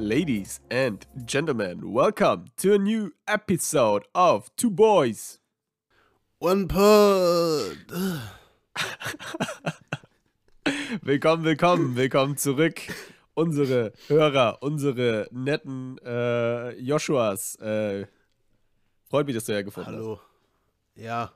Ladies and gentlemen, welcome to a new episode of Two Boys. One Pod. Willkommen, willkommen, willkommen zurück. Unsere Hörer, unsere netten äh, Joshuas. Äh, freut mich, dass du hergefunden Hallo. Ja,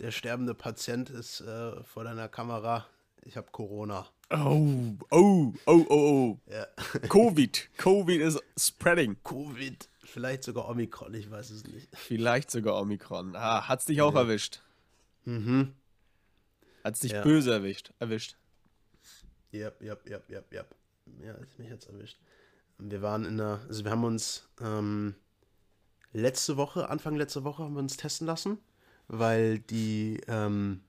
der sterbende Patient ist äh, vor deiner Kamera. Ich habe Corona. Oh, oh, oh, oh, oh. Ja. Covid. Covid is spreading. Covid. Vielleicht sogar Omikron, ich weiß es nicht. Vielleicht sogar Omikron. Ah, hat's dich auch erwischt? Mhm. Hat's dich Ja. böse erwischt? Erwischt. Yep, yep, yep, yep, yep. Ja, mich hat's erwischt. Wir waren in der, also wir haben uns ähm, letzte Woche, Anfang letzte Woche haben wir uns testen lassen, weil die, ähm,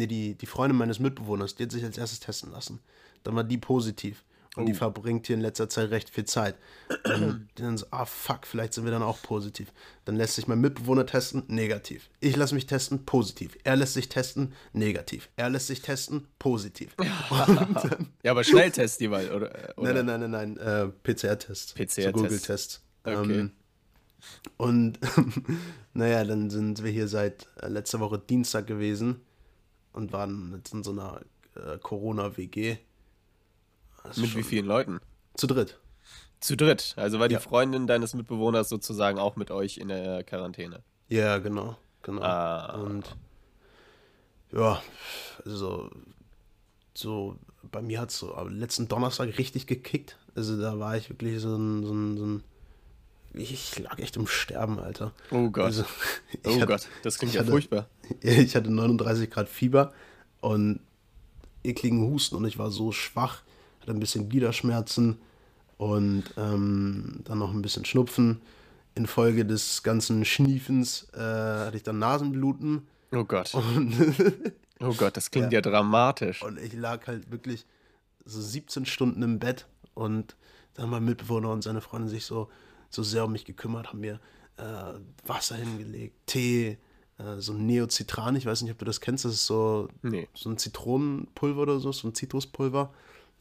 nee, die, die Freundin meines Mitbewohners, die hat sich als erstes testen lassen. Dann war die positiv. Und die Oh. verbringt hier in letzter Zeit recht viel Zeit. Und die dann so, ah fuck, vielleicht sind wir dann auch positiv. Dann lässt sich mein Mitbewohner testen, negativ. Ich lasse mich testen, positiv. Er lässt sich testen, negativ. Er lässt sich testen, positiv. Dann, Ja, aber Schnelltest jeweils, oder? äh, oder? Nein, nein, nein, nein, nein, äh, PCR-Test. PCR-Test. So Google-Test. Okay. Ähm, und naja, dann sind wir hier seit äh, letzter Woche Dienstag gewesen und waren jetzt in so einer äh, Corona-WG. Mit wie vielen Leuten? Zu dritt. Zu dritt. Also war die Ja. Freundin deines Mitbewohners sozusagen auch mit euch in der Quarantäne. Ja, genau, genau. Ah. Und ja, also so, bei mir hat es so am letzten Donnerstag richtig gekickt. Also da war ich wirklich so ein, so ein, so ein ich lag echt im Sterben, Alter. Oh Gott. Also, oh hatte- Gott, das klingt ja hatte- furchtbar. Ich hatte 39 Grad Fieber und ekligen Husten und ich war so schwach, hatte ein bisschen Gliederschmerzen und ähm, dann noch ein bisschen Schnupfen. Infolge des ganzen Schniefens äh, hatte ich dann Nasenbluten Oh Gott. Oh Gott, das klingt ja, dramatisch. und ich lag halt wirklich so 17 Stunden im Bett und dann mein Mitbewohner und seine Freundin sich so, so sehr um mich gekümmert, haben mir äh, Wasser hingelegt, Tee, äh, so ein Neocitran, ich weiß nicht, ob du das kennst, das ist so, Nee. so ein Zitronenpulver oder so, so ein Zitruspulver.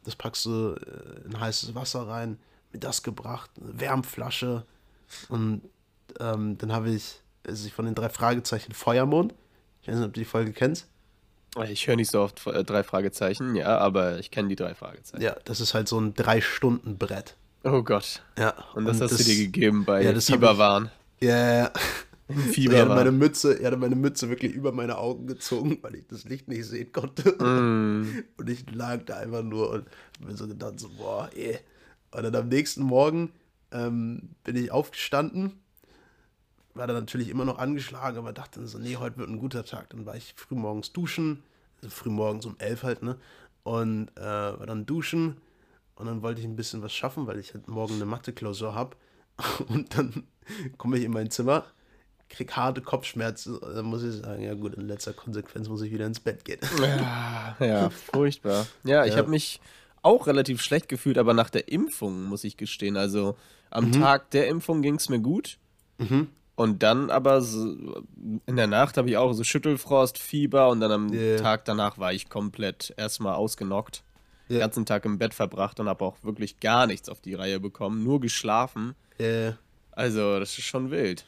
Das packst du äh, in heißes Wasser rein, mir das gebracht, eine Wärmflasche und ähm, dann habe ich, also von den drei Fragezeichen Feuermond, ich weiß nicht, ob du die Folge kennst. Ich höre nicht so oft äh, drei Fragezeichen, ja, aber ich kenne die drei Fragezeichen. Ja, das ist halt so ein Drei-Stunden-Brett. Oh Gott. Ja. Und das hast du dir gegeben bei ja, das Fieberwahn. Ja, ja. Fieber er, hatte meine Mütze, er hatte meine Mütze wirklich über meine Augen gezogen, weil ich das Licht nicht sehen konnte. Mm. Und ich lag da einfach nur und mir so gedacht, so, boah, eh. Und dann am nächsten Morgen ähm, bin ich aufgestanden, war dann natürlich immer noch angeschlagen, aber dachte dann so, nee, heute wird ein guter Tag. Dann war ich früh morgens duschen, also früh morgens um elf halt, ne? Und äh, war dann duschen und dann wollte ich ein bisschen was schaffen, weil ich halt morgen eine Mathe-Klausur habe. Und dann komme ich in mein Zimmer, krieg harte Kopfschmerzen. Dann muss ich sagen, ja gut, in letzter Konsequenz muss ich wieder ins Bett gehen. Ja, ja, furchtbar. Ja, ich Ja. habe mich auch relativ schlecht gefühlt, aber nach der Impfung, muss ich gestehen. Also am Mhm. Tag der Impfung ging es mir gut. Und dann aber so, in der Nacht habe ich auch so Schüttelfrost, Fieber und dann am Ja. Tag danach war ich komplett erstmal ausgenockt. Den Ja. ganzen Tag im Bett verbracht und habe auch wirklich gar nichts auf die Reihe bekommen, nur geschlafen. Äh, Also, das ist schon wild.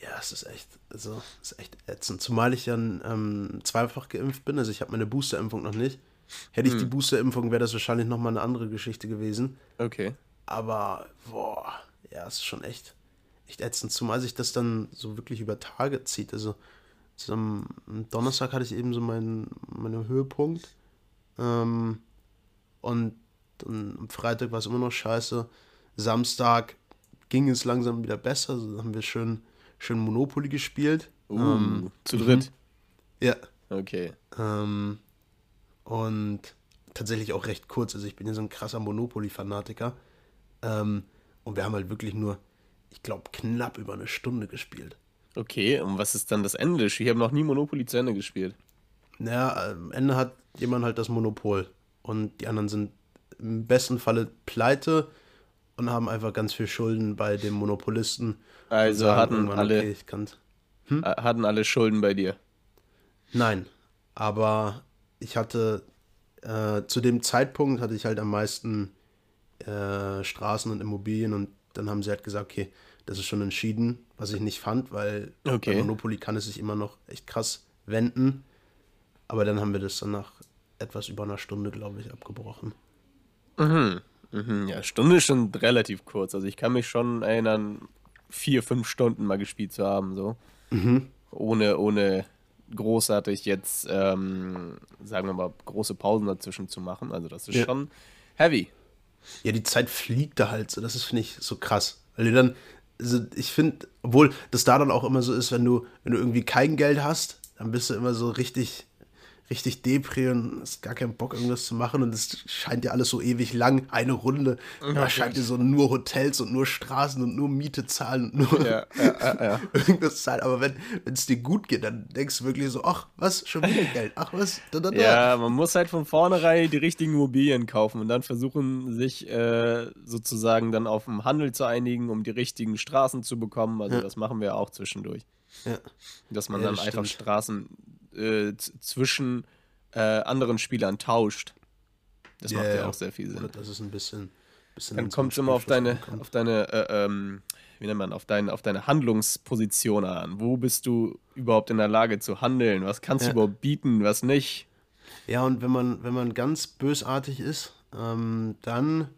ja, es ist echt, also, es ist echt ätzend. Zumal ich ja ähm, zweifach geimpft bin, also ich habe meine Boosterimpfung noch nicht. Hätte ich die Boosterimpfung, wäre das wahrscheinlich nochmal eine andere Geschichte gewesen. Okay. Aber, boah, ja, es ist schon echt, echt ätzend. Zumal sich das dann so wirklich über Tage zieht. Also, so am, am Donnerstag hatte ich eben so meinen, meinen Höhepunkt. Ähm, und dann am Freitag war es immer noch scheiße. Samstag ging es langsam wieder besser. Also haben wir schön, schön Monopoly gespielt. Uh, Ähm, zu dritt. ja. Okay. Ähm, und tatsächlich auch recht kurz. Also ich bin ja so ein krasser Monopoly-Fanatiker. Ähm, und wir haben halt wirklich nur, ich glaube, knapp über eine Stunde gespielt. Okay, und was ist dann das Ende des Spiels? Ich habe noch nie Monopoly zu Ende gespielt. Naja, am Ende hat jemand halt das Monopol. Und die anderen sind im besten Falle pleite und haben einfach ganz viel Schulden bei dem Monopolisten. Also hatten alle- Okay. Äh, Hatten alle Schulden bei dir. Nein, aber ich hatte äh, zu dem Zeitpunkt hatte ich halt am meisten äh, Straßen und Immobilien und dann haben sie halt gesagt, okay, das ist schon entschieden, was ich nicht fand, weil Okay. bei Monopoly kann es sich immer noch echt krass wenden. Aber dann haben wir das dann nach etwas über einer Stunde, glaube ich, abgebrochen. Mhm, ja, Stunde ist schon relativ kurz. Also ich kann mich schon erinnern, vier, fünf Stunden mal gespielt zu haben, so. Ohne, ohne großartig jetzt, ähm, sagen wir mal, große Pausen dazwischen zu machen. Also das ist Ja. schon heavy. Ja, die Zeit fliegt da halt so. Das ist, finde ich, so krass. Weil du dann, also ich finde, obwohl das da dann auch immer so ist, wenn du, wenn du irgendwie kein Geld hast, dann bist du immer so richtig, richtig depri und hast gar keinen Bock, irgendwas zu machen. Und es scheint ja alles so ewig lang, eine Runde. Da scheint dir so nur Hotels und nur Straßen und nur Miete zahlen und nur Ja, ja, ja, ja. irgendwas zahlen. Aber wenn es dir gut geht, dann denkst du wirklich so, ach, was, schon wieder Geld. Ach, was, da, da, da. Ja, man muss halt von vornherein die richtigen Immobilien kaufen und dann versuchen, sich äh, sozusagen dann auf den Handel zu einigen, um die richtigen Straßen zu bekommen. Also das machen wir auch zwischendurch. Ja. Dass man Ja, dann das einfach stimmt. Straßen äh, zwischen äh, anderen Spielern tauscht. Das macht ja, auch sehr viel Sinn. Das ist ein bisschen. bisschen Dann kommt es immer auf deine, auf deine, äh, ähm, wie nennt man, auf, dein, auf deine Handlungsposition an. Wo bist du überhaupt in der Lage zu handeln? Was kannst Ja. du überhaupt bieten, was nicht? Ja, und wenn man, wenn man ganz bösartig ist, ähm, dann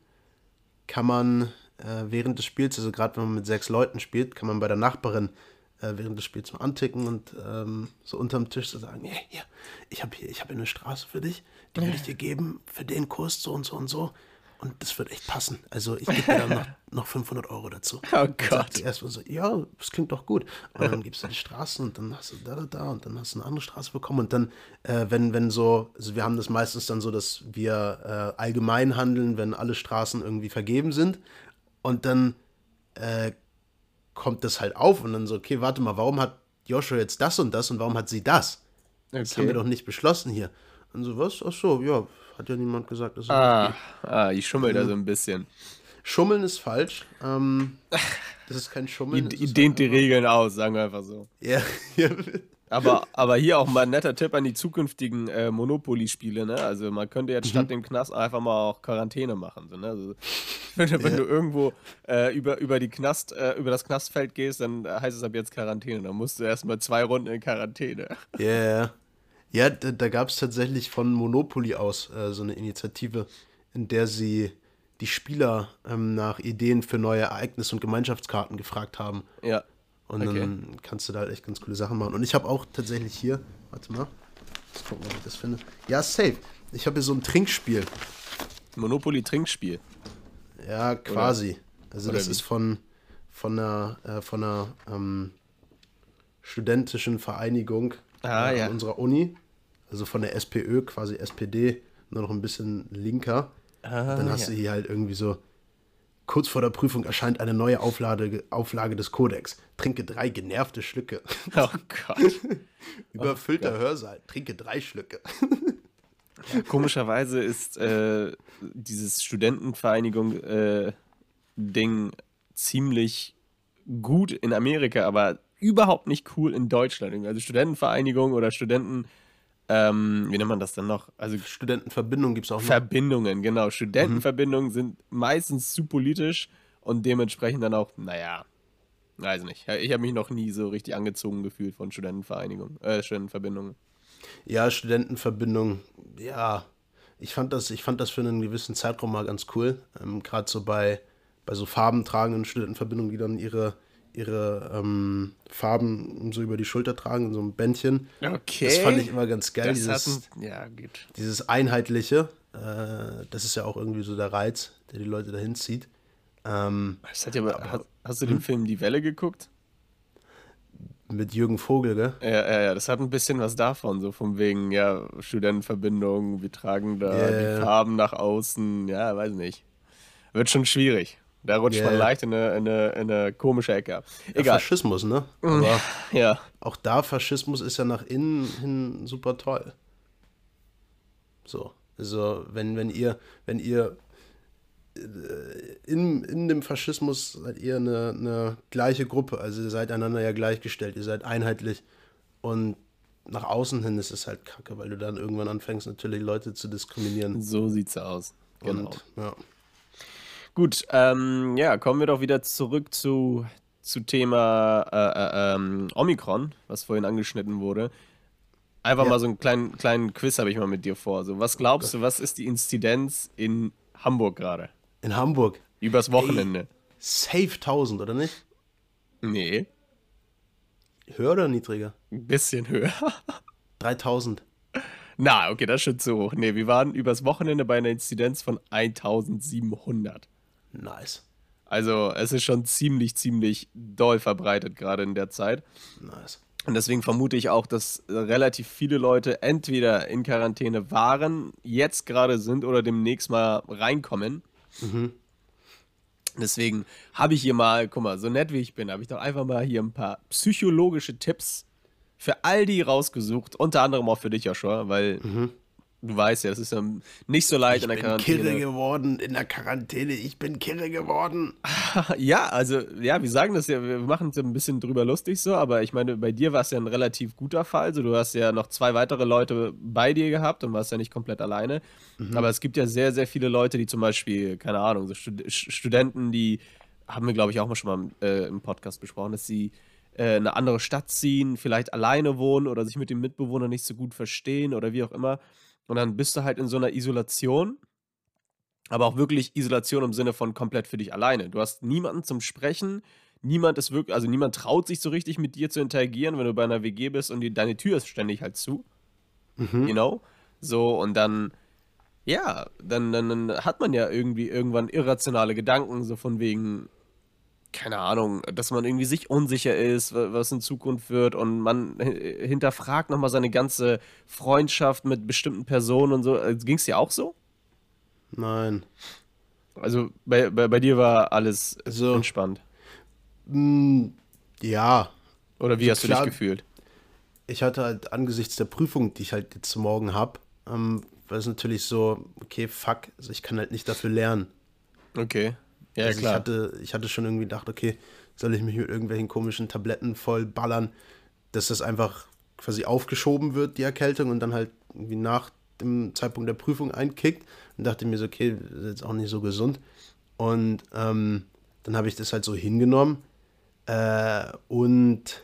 kann man äh, während des Spiels, also gerade wenn man mit sechs Leuten spielt, kann man bei der Nachbarin äh, während des Spiels mal anticken und ähm, so unterm Tisch so sagen, hey, hier, ich habe hier, ich habe hier eine Straße für dich, die will ich dir geben für den Kurs so und so und so. Und das wird echt passen. Also ich gebe dir dann noch, noch 500 Euro dazu. Oh Gott. erstmal so, ja, das klingt doch gut. Und dann gibst du die Straßen und dann hast du da, da, da und dann hast du eine andere Straße bekommen. Und dann, äh, wenn, wenn so, also wir haben das meistens dann so, dass wir äh, allgemein handeln, wenn alle Straßen irgendwie vergeben sind. Und dann äh, kommt das halt auf und dann so, okay, warte mal, warum hat Joshua jetzt das und das und warum hat sie das? Das haben wir doch nicht beschlossen hier. Und so, was? Ach so, ja, hat ja niemand gesagt, dass Ah, ah, ich schummel da so ein bisschen. Schummeln ist falsch. Ähm, das ist kein Schummeln. Ihr dehnt die Regeln aus, sagen wir einfach so. Ja, ja. Aber, aber hier auch mal ein netter Tipp an die zukünftigen äh, Monopoly-Spiele, ne? Also man könnte jetzt Mhm. statt dem Knast einfach mal auch Quarantäne machen. So, ne? also, ich finde, wenn du irgendwo äh, über, über, die Knast, äh, über das Knastfeld gehst, dann heißt es ab jetzt Quarantäne. Dann musst du erstmal zwei Runden in Quarantäne. Ja, ja. Ja, da, da gab es tatsächlich von Monopoly aus äh, so eine Initiative, in der sie die Spieler ähm, nach Ideen für neue Ereignis- und Gemeinschaftskarten gefragt haben. Ja. Und Okay. dann kannst du da halt echt ganz coole Sachen machen. Und ich habe auch tatsächlich hier, warte mal, let's gucken, ob ich das finde. Ja, safe. Ich habe hier so ein Trinkspiel. Monopoly-Trinkspiel. Ja, quasi. Also oder das wie? ist von, von einer, äh, von einer ähm, studentischen Vereinigung Ah, äh, ja. unserer Uni. Also von der SPÖ, quasi SPD, nur noch ein bisschen linker. Ah, Dann hast ja. du hier halt irgendwie so, kurz vor der Prüfung erscheint eine neue Auflage, Auflage des Kodex. Trinke drei genervte Schlücke. Oh Gott. Überfüllter Hörsaal. Trinke drei Schlücke. Komischerweise ist äh, dieses Studentenvereinigung-Ding ziemlich gut in Amerika, aber überhaupt nicht cool in Deutschland. Also Studentenvereinigung oder Studenten, ähm, wie nennt man das denn noch? Also Studentenverbindung gibt es auch noch. Verbindungen, genau. Studentenverbindungen sind meistens zu politisch und dementsprechend dann auch, naja, weiß nicht. Ich habe mich noch nie so richtig angezogen gefühlt von Studentenvereinigungen, äh, Studentenverbindungen. Ja, Studentenverbindung, ja. Ich fand das, ich fand das für einen gewissen Zeitraum mal ganz cool. Ähm, Gerade so bei, bei so farbentragenden Studentenverbindungen, die dann ihre, ihre ähm, Farben so über die Schulter tragen, in so einem Bändchen. Okay. Das fand ich immer ganz geil, Das dieses, ein, ja, gut. dieses Einheitliche. Äh, das ist ja auch irgendwie so der Reiz, der die Leute dahin zieht. Ähm, ja, aber, hast, hast du den Film Die Welle geguckt? mit Jürgen Vogel, gell? Ja, ja, ja, das hat ein bisschen was davon, so von wegen, ja, Studentenverbindung, wir tragen da Ja, die. Farben nach außen, ja, weiß nicht. Wird schon schwierig. Da rutscht Ja, man ja. leicht in eine, in, eine, in eine komische Ecke ab. Ja, Egal. Faschismus, ne? Aber Ja, auch da, Faschismus ist ja nach innen hin super toll. So. Also, wenn, wenn ihr, wenn ihr äh, in, in dem Faschismus seid ihr eine, eine gleiche Gruppe, also ihr seid einander ja gleichgestellt, ihr seid einheitlich und nach außen hin ist es halt kacke, weil du dann irgendwann anfängst, natürlich Leute zu diskriminieren. so sieht's aus. Genau. Und, ja. Gut, ähm, ja, kommen wir doch wieder zurück zu, zu Thema äh, äh, ähm, Omikron, was vorhin angeschnitten wurde. Einfach ja. mal so einen kleinen, kleinen Quiz habe ich mal mit dir vor. So, was glaubst du, was ist die Inzidenz in Hamburg gerade? In Hamburg? Übers Wochenende. Ey, safe 1000, oder nicht? Nee. Höher oder niedriger? Ein bisschen höher. 3000. Na, okay, das ist schon zu hoch. Nee, wir waren übers Wochenende bei einer Inzidenz von 1700. Nice. Also, es ist schon ziemlich, ziemlich doll verbreitet, gerade in der Zeit. Nice. Und deswegen vermute ich auch, dass relativ viele Leute entweder in Quarantäne waren, jetzt gerade sind oder demnächst mal reinkommen. Mhm. Deswegen habe ich hier mal, guck mal, so nett wie ich bin, habe ich doch einfach mal hier ein paar psychologische Tipps für all die rausgesucht. Unter anderem auch für dich, Joshua, weil mhm du weißt ja, das ist ja nicht so leicht ich in der Quarantäne. Ich bin kirre geworden in der Quarantäne. Ich bin kirre geworden. ja, also, ja, wir sagen das ja, wir machen es ja ein bisschen drüber lustig so, aber ich meine, bei dir war es ja ein relativ guter Fall. Also, du hast ja noch zwei weitere Leute bei dir gehabt und warst ja nicht komplett alleine. Mhm. Aber es gibt ja sehr, sehr viele Leute, die zum Beispiel, keine Ahnung, so Stud Studenten, die haben wir, glaube ich, auch mal schon mal äh, im Podcast besprochen, dass sie äh, eine andere Stadt ziehen, vielleicht alleine wohnen oder sich mit dem Mitbewohner nicht so gut verstehen oder wie auch immer. Und dann bist du halt in so einer Isolation, aber auch wirklich Isolation im Sinne von komplett für dich alleine. Du hast niemanden zum Sprechen, niemand ist wirklich, also niemand traut sich so richtig mit dir zu interagieren, wenn du bei einer WG bist und die, deine Tür ist ständig halt zu. Mhm. You know? So, und dann, ja, dann, dann, dann hat man ja irgendwie irgendwann irrationale Gedanken, so von wegen, keine Ahnung, dass man irgendwie sich unsicher ist, was in Zukunft wird und man hinterfragt nochmal seine ganze Freundschaft mit bestimmten Personen und so. Äh, Ging es dir auch so? Nein. Also bei, bei, bei dir war alles so, entspannt. Mh, hm, ja. Oder wie hast klar, du dich gefühlt? Ich hatte halt angesichts der Prüfung, die ich halt jetzt morgen habe, ähm, war es natürlich so, okay, fuck, also ich kann halt nicht dafür lernen. Okay. Ja, also klar. Ich hatte, ich hatte schon irgendwie gedacht, okay, soll ich mich mit irgendwelchen komischen Tabletten voll ballern, dass das einfach quasi aufgeschoben wird, die Erkältung, und dann halt irgendwie nach dem Zeitpunkt der Prüfung einkickt. Und dachte mir so, okay, das ist jetzt auch nicht so gesund. Und ähm, dann habe ich das halt so hingenommen. Äh, und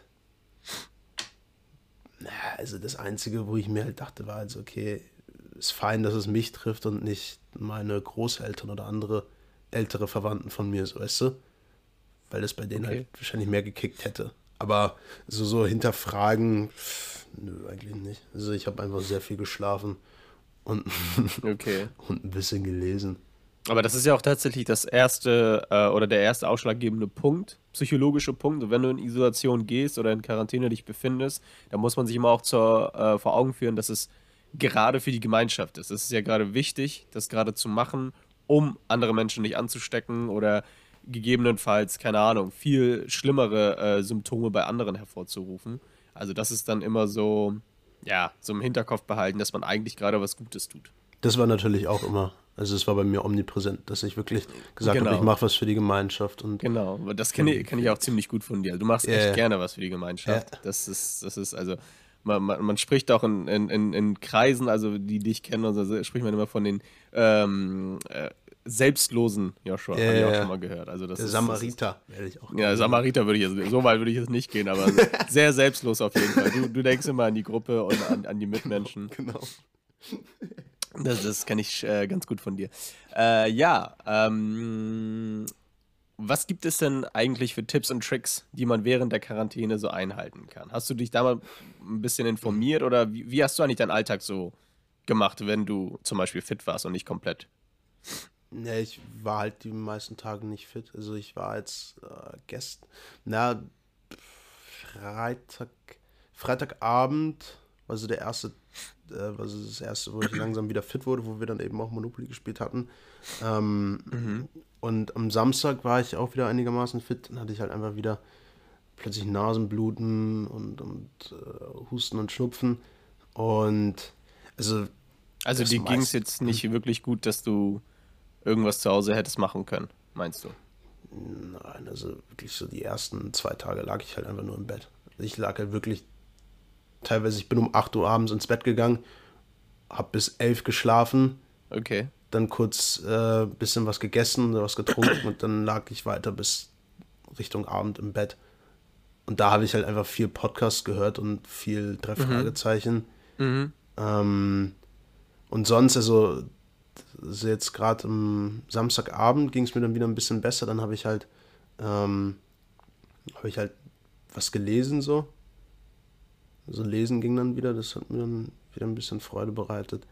also das Einzige, wo ich mir halt dachte, war also, okay, ist fein, dass es mich trifft und nicht meine Großeltern oder andere ältere Verwandten von mir, so weißt du? Weil das bei denen okay. halt wahrscheinlich mehr gekickt hätte. Aber so, so hinterfragen, pff, nö, eigentlich nicht. Also ich habe einfach sehr viel geschlafen und, okay. und ein bisschen gelesen. Aber das ist ja auch tatsächlich das erste äh, oder der erste ausschlaggebende Punkt, psychologische Punkt. wenn du in Isolation gehst oder in Quarantäne dich befindest, dann muss man sich immer auch zur, äh, vor Augen führen, dass es gerade für die Gemeinschaft ist. Es ist ja gerade wichtig, das gerade zu machen, um andere Menschen nicht anzustecken oder gegebenenfalls, keine Ahnung, viel schlimmere äh, Symptome bei anderen hervorzurufen. Also das ist dann immer so, ja, so im Hinterkopf behalten, dass man eigentlich gerade was Gutes tut. Das war natürlich auch immer, also es war bei mir omnipräsent, dass ich wirklich gesagt genau. habe, ich mache was für die Gemeinschaft. Und genau, das kenne ich, kenn ich auch ziemlich gut von dir. Du machst yeah. echt gerne was für die Gemeinschaft. Yeah. Das ist, das ist also, man, man, man, spricht auch in, in, in, Kreisen, also die dich kennen, also spricht man immer von den ähm, äh, selbstlosen Joshua, ja, habe ich auch schon mal gehört. Also das Der ist, Samariter werde ich auch. Ja, Samariter würde ich jetzt, so weit würde ich jetzt nicht gehen, aber sehr selbstlos auf jeden Fall. Du, du denkst immer an die Gruppe und an, an die Mitmenschen. Genau. Das, das kenne ich äh, ganz gut von dir. Äh, ja, ähm, was gibt es denn eigentlich für Tipps und Tricks, die man während der Quarantäne so einhalten kann? Hast du dich da mal ein bisschen informiert oder wie, wie hast du eigentlich deinen Alltag so gemacht, wenn du zum Beispiel fit warst und nicht komplett? Ne, ich war halt die meisten Tage nicht fit. Also ich war jetzt äh, gestern, na, Freitag, Freitagabend war so der erste, äh, war so das erste, wo ich langsam wieder fit wurde, wo wir dann eben auch Monopoly gespielt hatten. Ähm, mhm. Und am Samstag war ich auch wieder einigermaßen fit. Dann hatte ich halt einfach wieder plötzlich Nasenbluten und, und äh, Husten und Schnupfen. Und also. Also dir ging es jetzt nicht wirklich gut, dass du irgendwas zu Hause hättest machen können, meinst du? Nein, also wirklich so die ersten zwei Tage lag ich halt einfach nur im Bett. Ich lag halt wirklich, teilweise, ich bin um 8 Uhr abends ins Bett gegangen, hab bis 11 geschlafen. Okay. dann kurz ein äh, bisschen was gegessen oder was getrunken und dann lag ich weiter bis Richtung Abend im Bett. Und da habe ich halt einfach viel Podcast gehört und viel drei mhm. Mhm. Ähm, und sonst, also, also jetzt gerade am Samstagabend ging es mir dann wieder ein bisschen besser. Dann habe ich halt, ähm, habe ich halt was gelesen so. Also lesen ging dann wieder, das hat mir dann wieder ein bisschen Freude bereitet.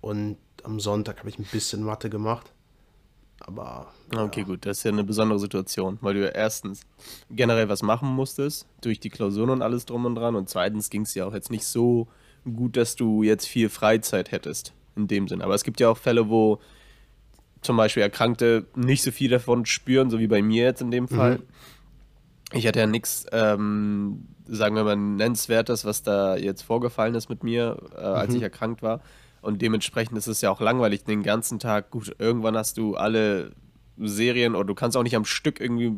Und am Sonntag habe ich ein bisschen Mathe gemacht. Aber. Ja. Okay, gut, das ist ja eine besondere Situation, weil du ja erstens generell was machen musstest, durch die Klausuren und alles drum und dran. Und zweitens ging es ja auch jetzt nicht so gut, dass du jetzt viel Freizeit hättest, in dem Sinn. Aber es gibt ja auch Fälle, wo zum Beispiel Erkrankte nicht so viel davon spüren, so wie bei mir jetzt in dem Fall. Mhm. Ich hatte ja nichts, ähm, sagen wir mal, nennenswertes, was da jetzt vorgefallen ist mit mir, äh, als mhm. ich erkrankt war. Und dementsprechend ist es ja auch langweilig den ganzen Tag. Gut, irgendwann hast du alle Serien oder du kannst auch nicht am Stück irgendwie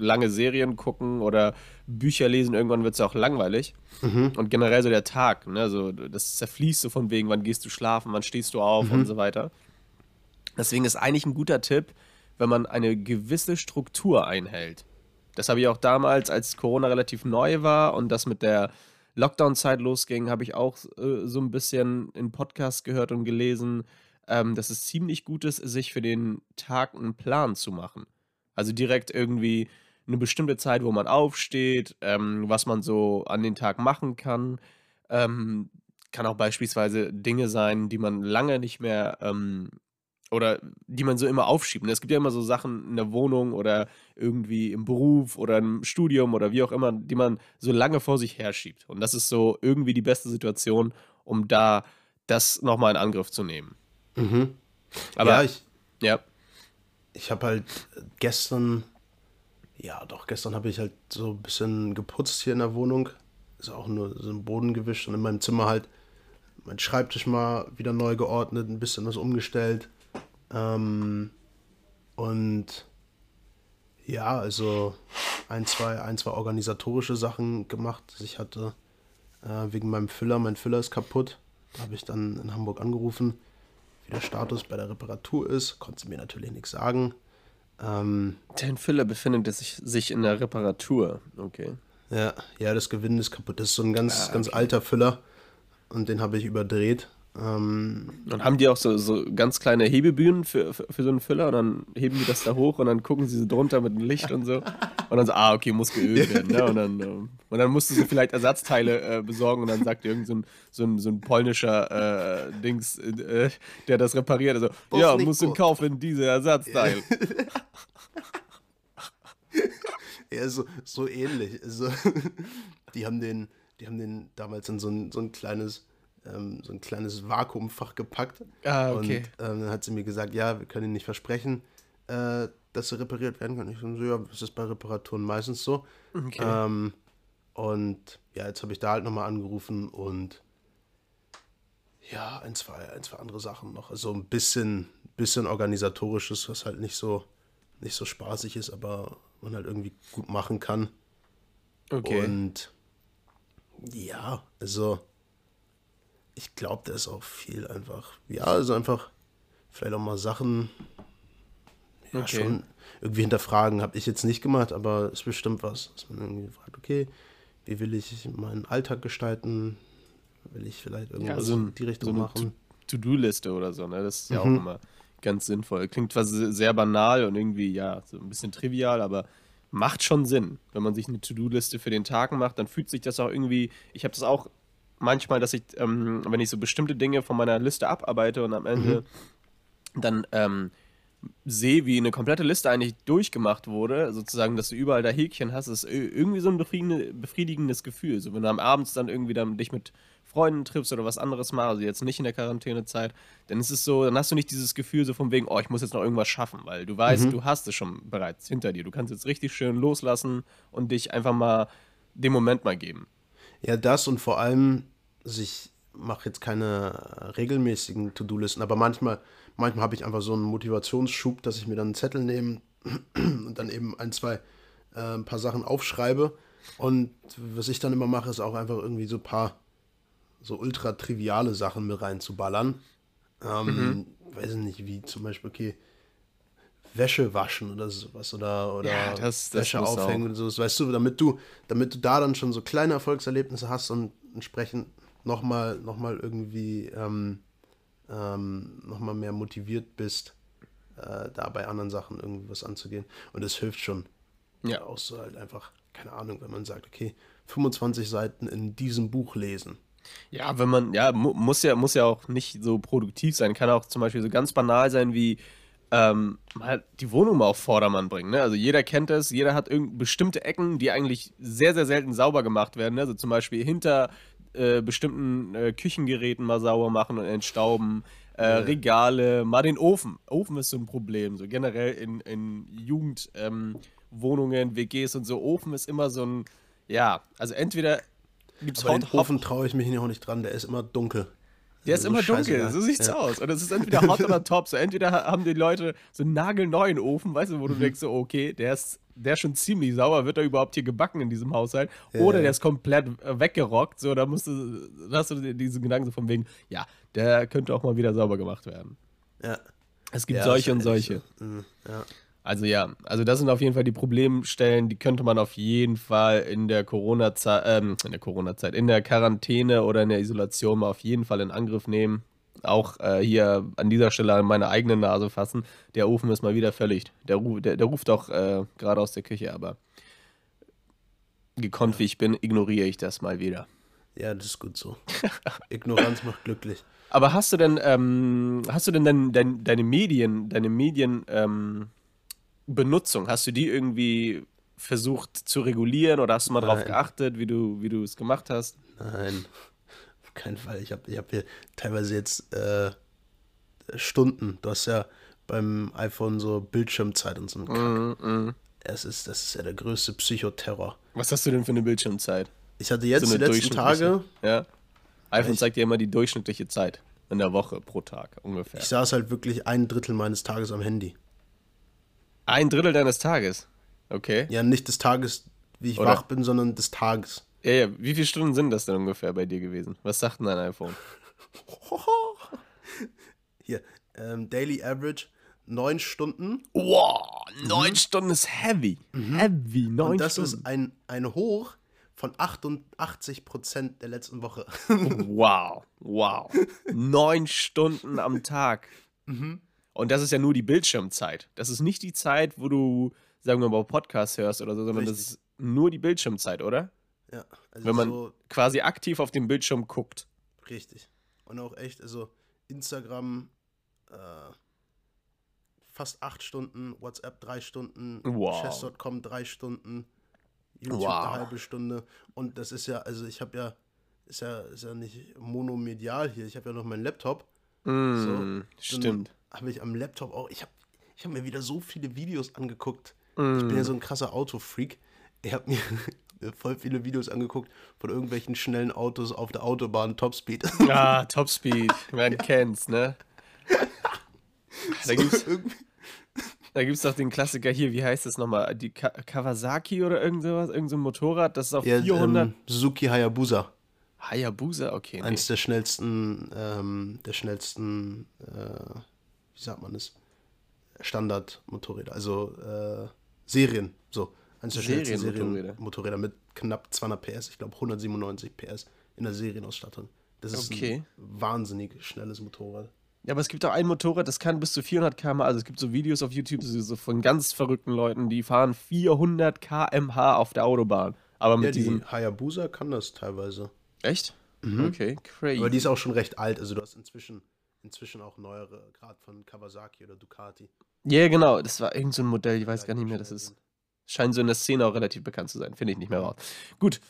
lange Serien gucken oder Bücher lesen. Irgendwann wird es auch langweilig. Mhm. Und generell so der Tag, ne? so, das zerfließt so von wegen, wann gehst du schlafen, wann stehst du auf mhm. und so weiter. Deswegen ist eigentlich ein guter Tipp, wenn man eine gewisse Struktur einhält. Das habe ich auch damals, als Corona relativ neu war und das mit der Lockdown-Zeit losging, habe ich auch äh, so ein bisschen in Podcasts gehört und gelesen, ähm, dass es ziemlich gut ist, sich für den Tag einen Plan zu machen. Also direkt irgendwie eine bestimmte Zeit, wo man aufsteht, ähm, was man so an den Tag machen kann. Ähm, kann auch beispielsweise Dinge sein, die man lange nicht mehr ähm, oder die man so immer aufschiebt. Und es gibt ja immer so Sachen in der Wohnung oder irgendwie im Beruf oder im Studium oder wie auch immer, die man so lange vor sich herschiebt. Und das ist so irgendwie die beste Situation, um da das nochmal in Angriff zu nehmen. Mhm. Aber ja, ich, ja. ich habe halt gestern, ja doch, gestern habe ich halt so ein bisschen geputzt hier in der Wohnung. Ist auch nur so ein Boden gewischt und in meinem Zimmer halt mein Schreibtisch mal wieder neu geordnet, ein bisschen was umgestellt ähm, und ja, also ein, zwei, ein, zwei organisatorische Sachen gemacht. Ich hatte äh, wegen meinem Füller, mein Füller ist kaputt. Da habe ich dann in Hamburg angerufen, wie der Status bei der Reparatur ist. Konnte mir natürlich nichts sagen. Ähm, Dein Füller befindet sich, sich in der Reparatur, okay. Ja, ja, das Gewinn ist kaputt. Das ist so ein ganz, ah, okay. ganz alter Füller und den habe ich überdreht ähm, und haben die auch so, so ganz kleine Hebebühnen für, für, für, so einen Füller und dann heben die das da hoch und dann gucken sie so drunter mit dem Licht und so. Und dann so, ah, okay, muss geölt werden. Ne? Und, dann, ähm, und dann musst du so vielleicht Ersatzteile äh, besorgen und dann sagt irgend so ein, so ein, so ein polnischer äh, Dings, äh, der das repariert, also, ja, musst du kaufen, diese Ersatzteile. ja, so, so ähnlich. Also, die haben den, die haben den damals in so ein, so ein kleines ähm, so ein kleines Vakuumfach gepackt. Ah, okay. Und ähm, dann hat sie mir gesagt, ja, wir können Ihnen nicht versprechen, äh, dass sie repariert werden können. Ich so, ja, das ist bei Reparaturen meistens so. Okay. Ähm, und ja, jetzt habe ich da halt nochmal angerufen und ja, ein zwei, ein, zwei andere Sachen noch. Also ein bisschen, bisschen organisatorisches, was halt nicht so, nicht so spaßig ist, aber man halt irgendwie gut machen kann. Okay. Und ja, also ich glaube, da ist auch viel einfach. Ja, also einfach vielleicht auch mal Sachen ja, okay. schon irgendwie hinterfragen. Habe ich jetzt nicht gemacht, aber es ist bestimmt was, dass man irgendwie fragt, okay, wie will ich meinen Alltag gestalten? Will ich vielleicht irgendwas ja, so in die Richtung so machen? To-Do-Liste oder so, ne? Das ist ja mhm. auch immer ganz sinnvoll. Klingt zwar sehr banal und irgendwie, ja, so ein bisschen trivial, aber macht schon Sinn. Wenn man sich eine To-Do-Liste für den Tag macht, dann fühlt sich das auch irgendwie, ich habe das auch manchmal, dass ich, ähm, wenn ich so bestimmte Dinge von meiner Liste abarbeite und am Ende mhm. dann ähm, sehe, wie eine komplette Liste eigentlich durchgemacht wurde, sozusagen, dass du überall da Häkchen hast, ist irgendwie so ein befriedigendes Gefühl. So, wenn du am Abend dann irgendwie dann dich mit Freunden triffst oder was anderes machst, also jetzt nicht in der Quarantänezeit, dann ist es so, dann hast du nicht dieses Gefühl so von wegen, oh, ich muss jetzt noch irgendwas schaffen, weil du weißt, mhm. du hast es schon bereits hinter dir. Du kannst jetzt richtig schön loslassen und dich einfach mal den Moment mal geben. Ja, das und vor allem, also ich mache jetzt keine regelmäßigen To-Do-Listen, aber manchmal, manchmal habe ich einfach so einen Motivationsschub, dass ich mir dann einen Zettel nehme und dann eben ein, zwei, äh, ein paar Sachen aufschreibe. Und was ich dann immer mache, ist auch einfach irgendwie so ein paar so ultra triviale Sachen mit reinzuballern. Ähm, mhm. weiß ich nicht, wie zum Beispiel, okay, Wäsche waschen oder sowas oder, oder Ja, das- das Wäsche aufhängen auch. und sowas, weißt du, damit du, damit du da dann schon so kleine Erfolgserlebnisse hast und entsprechend nochmal noch mal irgendwie ähm, ähm, nochmal mehr motiviert bist, äh, da bei anderen Sachen irgendwie was anzugehen. Und das hilft schon. Ja. Auch so halt einfach, keine Ahnung, wenn man sagt, okay, 25 Seiten in diesem Buch lesen. Ja, wenn man, ja, mu muss ja, muss ja auch nicht so produktiv sein. Kann auch zum Beispiel so ganz banal sein wie ähm, mal die Wohnung mal auf Vordermann bringen. Ne? Also jeder kennt es, jeder hat irgend bestimmte Ecken, die eigentlich sehr, sehr selten sauber gemacht werden. Ne? Also zum Beispiel hinter äh, bestimmten äh, Küchengeräten mal sauber machen und entstauben. Äh, Regale, mal den Ofen. Ofen ist so ein Problem. So generell in, in Jugendwohnungen, ähm, WGs und so. Ofen ist immer so ein, ja, also entweder gibt es Aber den Ofen traue ich mich hier auch nicht dran, der ist immer dunkel. Der ist Also immer scheißegal. dunkel, so sieht's Ja. aus. Und es ist entweder hot oder top. So entweder ha- haben die Leute so einen nagelneuen Ofen, weißt du, wo du Mhm. denkst, so, okay, der ist, der ist schon ziemlich sauber, wird er überhaupt hier gebacken in diesem Haushalt? Oder ja. der ist komplett äh, weggerockt, so, da musst du, da hast du diesen Gedanken so von wegen, ja, der könnte auch mal wieder sauber gemacht werden. Ja. Es gibt Ja, solche ist und solche. so. Mhm, Ja. Also ja, also das sind auf jeden Fall die Problemstellen, die könnte man auf jeden Fall in der Corona-Zeit, ähm, in der Corona-Zeit, in der Quarantäne oder in der Isolation mal auf jeden Fall in Angriff nehmen. Auch äh, hier an dieser Stelle an meine eigene Nase fassen. Der Ofen ist mal wieder völlig. Der, ru der, der ruft auch äh, gerade aus der Küche, aber gekonnt wie ich bin, ignoriere ich das mal wieder. ja, das ist gut so. Ignoranz macht glücklich. Aber hast du denn, ähm, hast du denn dein, dein, deine Medien, deine Medien, ähm, Benutzung, hast du die irgendwie versucht zu regulieren oder hast du mal drauf Nein. geachtet, wie du, wie du es gemacht hast? Nein, auf keinen Fall. Ich habe ich hab hier teilweise jetzt äh, Stunden. Du hast ja beim iPhone so Bildschirmzeit und so einen Kack. Mhm, Es ist, das ist ja der größte Psychoterror. Was hast du denn für eine Bildschirmzeit? Ich hatte jetzt So die letzten Tage, Ja. iPhone Ich- zeigt dir immer die durchschnittliche Zeit in der Woche pro Tag ungefähr. ich saß halt wirklich ein Drittel meines Tages am Handy. Ein Drittel deines Tages. Okay. Ja, nicht des Tages, wie ich Oder- wach bin, sondern des Tages. Ja, ja. Wie viele Stunden sind das denn ungefähr bei dir gewesen? Was sagt denn dein iPhone? Hier, ähm, Daily Average, neun Stunden. Wow, neun Stunden ist heavy. Heavy, neun Mhm. Und das Stunden. ist ein, ein Hoch von 88 Prozent der letzten Woche. Wow, wow. Neun Stunden am Tag. Mhm. Und das ist ja nur die Bildschirmzeit. Das ist nicht die Zeit, wo du, sagen wir mal, Podcast hörst oder so, sondern das Richtig. ist nur die Bildschirmzeit, oder? ja, also Wenn man so quasi aktiv auf den Bildschirm guckt. richtig. Und auch echt, also Instagram äh, fast acht Stunden, WhatsApp drei Stunden, Wow. Chess.com drei Stunden, YouTube Wow. eine halbe Stunde. Und das ist ja, also ich habe ja, ist ja, ist ja nicht monomedial hier. Ich habe ja noch meinen Laptop. Mm, stimmt. Habe ich am Laptop auch. Ich habe ich hab mir wieder so viele Videos angeguckt. Ich Mm. bin ja so ein krasser Autofreak. Ich habe mir voll viele Videos angeguckt von irgendwelchen schnellen Autos auf der Autobahn, Topspeed. Ah, Topspeed, man kennt's, ne? Da gibt's, da gibt's doch den Klassiker hier, wie heißt das nochmal? Die Ka Kawasaki oder irgend sowas? Irgend so ein Motorrad, das ist auf ja, 400. ähm, Suzuki Hayabusa. Hayabusa, okay. Nee. Eins der schnellsten, ähm, der schnellsten, äh, wie sagt man das? Standardmotorräder, also äh, Serien, so. Eins der schnellsten Serienmotorräder. Mit knapp 200 PS, ich glaube 197 PS in der Serienausstattung. Das ist Okay. ein wahnsinnig schnelles Motorrad. Ja, aber es gibt auch ein Motorrad, das kann bis zu 400 km/h. Also es gibt so Videos auf YouTube so von ganz verrückten Leuten, die fahren 400 km/h auf der Autobahn. Aber mit Ja, diesem. die Hayabusa kann das teilweise. Echt? Okay, crazy. Aber die ist auch schon recht alt, also du hast inzwischen, inzwischen auch neuere, gerade von Kawasaki oder Ducati. Ja, genau. Das war irgend so ein Modell, ich weiß gar nicht mehr, das ist. Scheint so in der Szene auch relativ bekannt zu sein. Finde ich nicht mehr raus. Gut.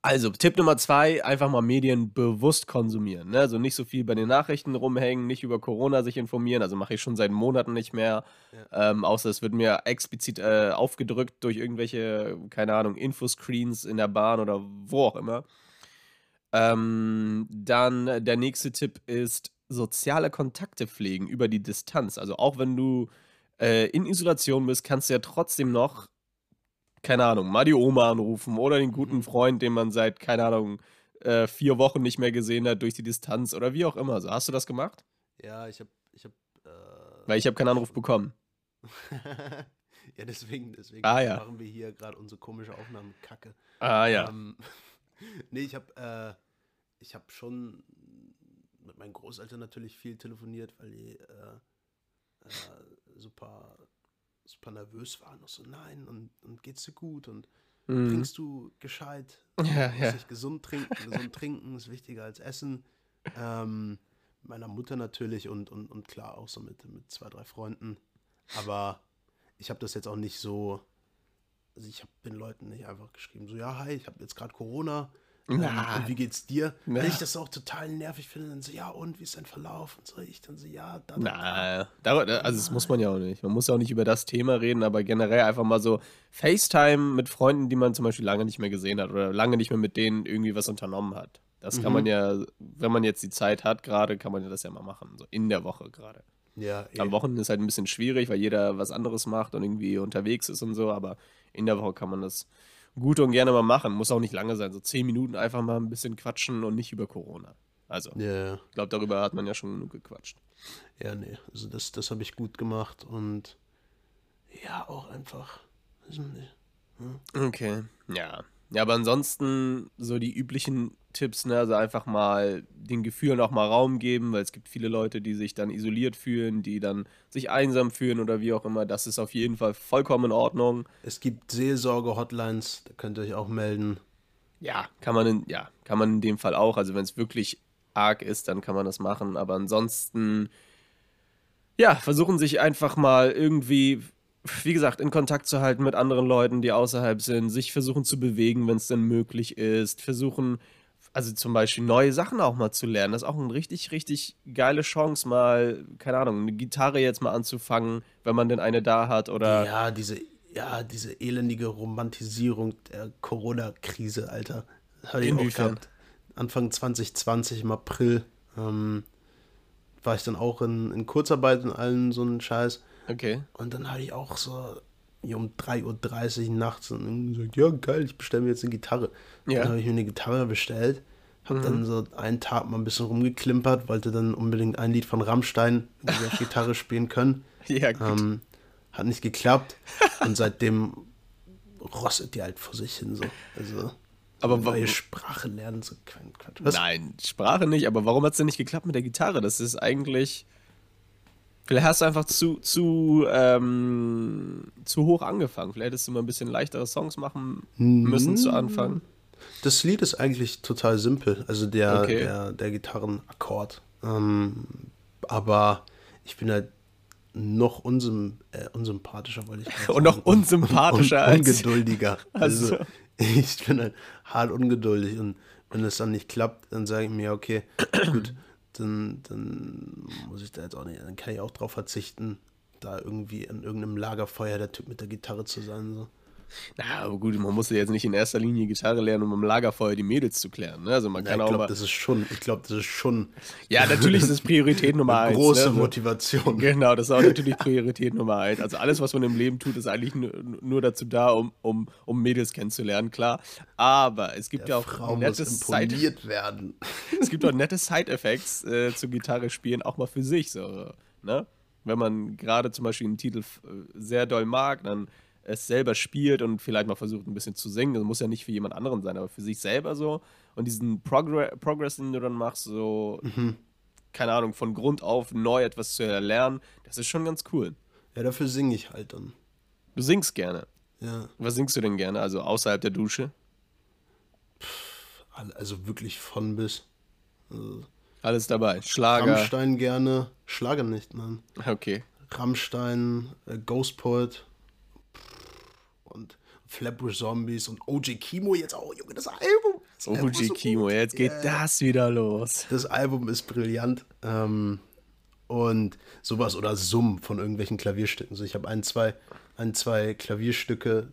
Also, Tipp Nummer zwei, einfach mal Medien bewusst konsumieren. Ne? Also nicht so viel bei den Nachrichten rumhängen, nicht über Corona sich informieren. Also mache ich schon seit Monaten nicht mehr. Ähm, außer es wird mir explizit äh, aufgedrückt durch irgendwelche, keine Ahnung, Infoscreens in der Bahn oder wo auch immer. Ähm, dann äh, der nächste Tipp ist soziale Kontakte pflegen über die Distanz. Also auch wenn du äh, in Isolation bist, kannst du ja trotzdem noch, keine Ahnung, mal die Oma anrufen oder den guten Freund, den man seit, keine Ahnung, äh, vier Wochen nicht mehr gesehen hat durch die Distanz oder wie auch immer. So, hast du das gemacht? Ja, ich habe. Ich hab, äh, Weil ich habe keinen Anruf bekommen. ja, deswegen, deswegen Ah, ja. machen wir hier gerade unsere komische Aufnahme Kacke. Ah ja. Ähm, nee, ich habe äh, ich hab schon mit meinen Großeltern natürlich viel telefoniert, weil die äh, äh, super, super nervös waren. Und so, nein, und, und geht's dir gut? Und trinkst du gescheit? Mhm. Ja, Muss ja. ich gesund trinken? Gesund trinken ist wichtiger als Essen. Ähm, meiner Mutter natürlich und, und, und klar auch so mit, mit zwei, drei Freunden. Aber ich habe das jetzt auch nicht so. Also ich habe den Leuten nicht einfach geschrieben, so ja, hi, ich habe jetzt gerade Corona. Ähm, Na. und wie geht's dir? Na. Weil ich das auch total nervig finde, dann so, ja, und wie ist dein Verlauf? Und so, ich dann so, ja, da. Na, da- also das muss man ja auch nicht. Man muss ja auch nicht über das Thema reden, aber generell einfach mal so FaceTime mit Freunden, die man zum Beispiel lange nicht mehr gesehen hat oder lange nicht mehr mit denen irgendwie was unternommen hat. Das kann man ja, wenn man jetzt die Zeit hat gerade, kann man ja das ja mal machen. So in der Woche gerade. Ja, eh. Am Wochenende ist halt ein bisschen schwierig, weil jeder was anderes macht und irgendwie unterwegs ist und so, aber in der Woche kann man das gut und gerne mal machen. Muss auch nicht lange sein. So zehn Minuten einfach mal ein bisschen quatschen und nicht über Corona. Also, ich ja, glaube, darüber hat man ja schon genug gequatscht. ja, nee, also das, das habe ich gut gemacht und ja, auch einfach, ich nicht. Okay, ja. Ja, aber ansonsten so die üblichen Tipps, ne, also einfach mal den Gefühlen auch mal Raum geben, weil es gibt viele Leute, die sich dann isoliert fühlen, die dann sich einsam fühlen oder wie auch immer. Das ist auf jeden Fall vollkommen in Ordnung. Es gibt Seelsorge-Hotlines, da könnt ihr euch auch melden. Ja, kann man in, ja, kann man in dem Fall auch. Also wenn es wirklich arg ist, dann kann man das machen. Aber ansonsten, ja, versuchen sich einfach mal irgendwie, wie gesagt, in Kontakt zu halten mit anderen Leuten, die außerhalb sind, sich versuchen zu bewegen, wenn es denn möglich ist, versuchen, also zum Beispiel neue Sachen auch mal zu lernen. Das ist auch eine richtig, richtig geile Chance, mal, keine Ahnung, eine Gitarre jetzt mal anzufangen, wenn man denn eine da hat oder. Ja, diese, ja, diese elendige Romantisierung der Corona-Krise, Alter. Hatte ich auch Inwiefern? Anfang 2020 im April ähm, war ich dann auch in, in Kurzarbeit und allen so einen Scheiß. Okay. Und dann hatte ich auch so um 3.30 Uhr nachts und gesagt, ja geil, ich bestelle mir jetzt eine Gitarre. Ja. Dann habe ich mir eine Gitarre bestellt, habe dann so einen Tag mal ein bisschen rumgeklimpert, wollte dann unbedingt ein Lied von Rammstein auf Gitarre spielen können. Ja, gut. Ähm, hat nicht geklappt und seitdem rostet die halt vor sich hin so. Also Aber neue Sprache lernen, so kein Quatsch. Was? Nein, Sprache nicht, aber warum hat es denn nicht geklappt mit der Gitarre? Das ist eigentlich. Vielleicht hast du einfach zu, zu, ähm, zu hoch angefangen. Vielleicht hättest du mal ein bisschen leichtere Songs machen müssen zu Anfang. Das Lied ist eigentlich total simpel, also der, Okay. der, der Gitarrenakkord. Ähm, aber ich bin halt noch unsym, äh, unsympathischer, wollte ich gerade Und noch sagen. unsympathischer Un- als- Ungeduldiger. Also, Also. ich bin halt hart ungeduldig und wenn es dann nicht klappt, dann sage ich mir, okay, gut, dann, dann muss ich da jetzt auch nicht, dann kann ich auch drauf verzichten, da irgendwie in irgendeinem Lagerfeuer der Typ mit der Gitarre zu sein. So. Na, aber gut, man muss ja jetzt nicht in erster Linie Gitarre lernen, um am Lagerfeuer die Mädels zu klären. Ne? Also man Ja, kann ich auch glaube, das ist schon, ich glaube, das ist schon Ja, natürlich ist das Priorität Nummer eins. große ne? Motivation. Genau, das ist auch natürlich Priorität Nummer eins. Also alles, was man im Leben tut, ist eigentlich nur, nur dazu da, um, um, um Mädels kennenzulernen, klar. Aber es gibt ja auch Frau muss nette Side werden. es gibt auch nette Side-Effects äh, zu Gitarre spielen, auch mal für sich. So, ne? Wenn man gerade zum Beispiel einen Titel äh, sehr doll mag, dann es selber spielt und vielleicht mal versucht, ein bisschen zu singen. Das muss ja nicht für jemand anderen sein, aber für sich selber so. Und diesen Progr Progress, den du dann machst, so, keine Ahnung, von Grund auf neu etwas zu erlernen, das ist schon ganz cool. Ja, dafür singe ich halt dann. Du singst gerne. Ja, Was singst du denn gerne? Also außerhalb der Dusche? also wirklich von bis. Also Alles dabei. Schlager. Rammstein gerne, Schlager nicht, nein. Okay. Rammstein, äh, Ghost Poet Flatbush Zombies und OG Kimo jetzt auch, Junge, das Album. Das Album ist OG so Kimo, jetzt geht Ja. das wieder los. Das Album ist brillant. Ähm, und sowas oder Summen von irgendwelchen Klavierstücken. So, ich habe ein, zwei, ein, zwei Klavierstücke,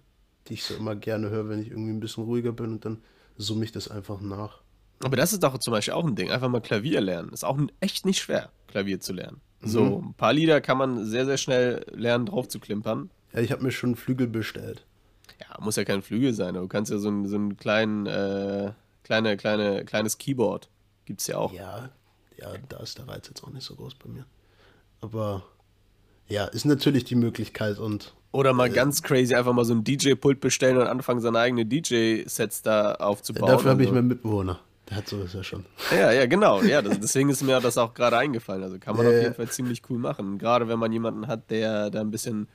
die ich so immer gerne höre, wenn ich irgendwie ein bisschen ruhiger bin und dann summe ich das einfach nach. Aber das ist doch zum Beispiel auch ein Ding. Einfach mal Klavier lernen. Ist auch echt nicht schwer, Klavier zu lernen. So, ein paar Lieder kann man sehr, sehr schnell lernen, drauf zu klimpern. Ja, ich habe mir schon Flügel bestellt. Ja, muss ja kein Flügel sein, aber du kannst ja so einen, so einen kleinen, äh, kleine, kleine, kleines Keyboard. Gibt's ja auch. Ja, ja, da ist der Reiz jetzt auch nicht so groß bei mir. Aber ja, ist natürlich die Möglichkeit und. Oder mal äh, ganz crazy einfach mal so ein DJ-Pult bestellen und anfangen, seine eigenen DJ-Sets da aufzubauen. Dafür habe ich meinen Mitbewohner. Der hat sowas ja schon. Ja, ja, genau. Ja, das, deswegen ist mir das auch gerade eingefallen. Also kann man ja, auf jeden Fall ziemlich cool machen. Gerade wenn man jemanden hat, der da ein bisschen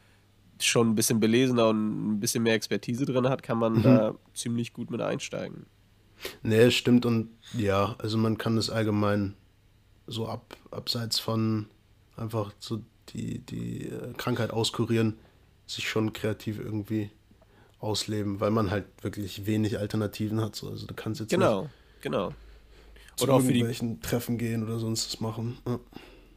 schon ein bisschen belesener und ein bisschen mehr Expertise drin hat, kann man mhm. da ziemlich gut mit einsteigen. Nee, stimmt und ja, also man kann das allgemein so ab, abseits von einfach so die, die äh, Krankheit auskurieren, sich schon kreativ irgendwie ausleben, weil man halt wirklich wenig Alternativen hat. So. Also du kannst jetzt genau, nicht genau. Oder auch für die Treffen gehen oder sonst was machen. Ja.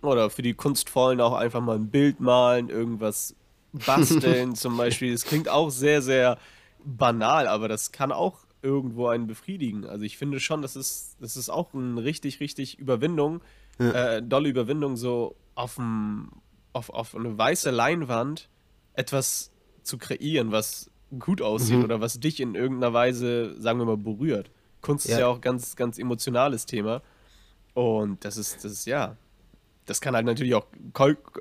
Oder für die Kunstvollen auch einfach mal ein Bild malen, irgendwas basteln zum Beispiel. Das klingt auch sehr, sehr banal, aber das kann auch irgendwo einen befriedigen. Also ich finde schon, das ist, das ist auch eine richtig, richtig Überwindung, ja. äh, dolle Überwindung, so auf, dem, auf, auf eine weiße Leinwand etwas zu kreieren, was gut aussieht mhm. oder was dich in irgendeiner Weise, sagen wir mal, berührt. Kunst ja. ist ja auch ganz, ganz emotionales Thema. Und das ist, das ist ja, das kann halt natürlich auch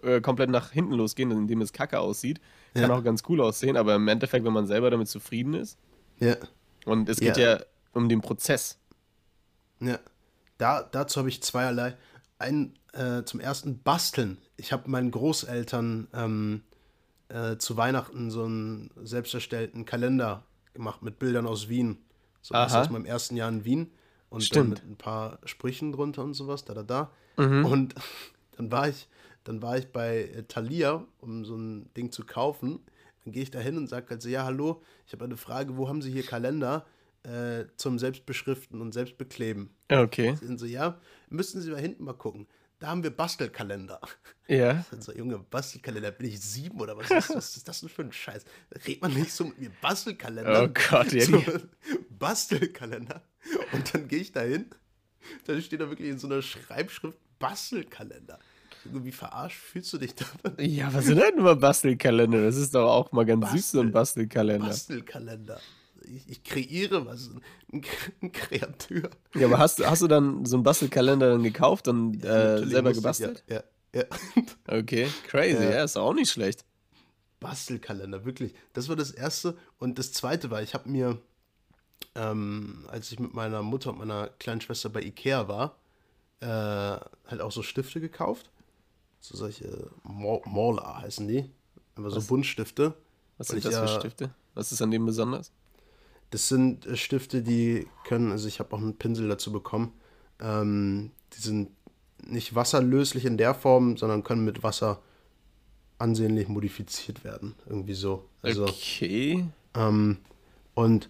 äh, komplett nach hinten losgehen, indem es kacke aussieht. Kann ja. auch ganz cool aussehen, aber im Endeffekt, wenn man selber damit zufrieden ist. Ja. Und es geht ja, ja um den Prozess. Ja. Da, dazu habe ich zweierlei. Ein, äh, zum ersten Basteln. Ich habe meinen Großeltern ähm, äh, zu Weihnachten so einen selbst erstellten Kalender gemacht mit Bildern aus Wien. So was aus meinem ersten Jahr in Wien. Und Stimmt. dann mit ein paar Sprüchen drunter und sowas, da, da, da. Mhm. Und dann war ich, dann war ich bei äh, Thalia, um so ein Ding zu kaufen. Dann gehe ich da hin und sage halt so, ja, hallo, ich habe eine Frage, wo haben Sie hier Kalender äh, zum Selbstbeschriften und Selbstbekleben? Okay. Sind so, ja, müssten Sie mal hinten mal gucken. Da haben wir Bastelkalender. Ja. So, Junge, Bastelkalender, bin ich sieben oder was ist, was ist das denn für ein Scheiß? Redet man nicht so mit mir, Bastelkalender. Oh Gott, ja. So, Bastelkalender. Und dann gehe ich da hin, dann steht da wirklich in so einer Schreibschrift Bastelkalender. Wie verarscht fühlst du dich da? Ja, was sind denn immer Bastelkalender? Das ist doch auch mal ganz Bastel, süß, so ein Bastelkalender. Bastelkalender. Ich, ich kreiere was, ein, ein Kreatur. Ja, aber hast, hast du dann so einen Bastelkalender dann gekauft und äh, selber gebastelt? Ja, ja, ja. Okay, crazy, ja. ja, ist auch nicht schlecht. Bastelkalender, wirklich. Das war das erste. Und das zweite war, ich habe mir, ähm, als ich mit meiner Mutter und meiner kleinen Schwester bei Ikea war, äh, halt auch so Stifte gekauft. So solche Mauler heißen die. Aber so Buntstifte. Was sind das ja, für Stifte? Was ist an dem besonders? Das sind äh, Stifte, die können, also ich habe auch einen Pinsel dazu bekommen. Ähm, die sind nicht wasserlöslich in der Form, sondern können mit Wasser ansehnlich modifiziert werden. Irgendwie so. Also, okay. Ähm, und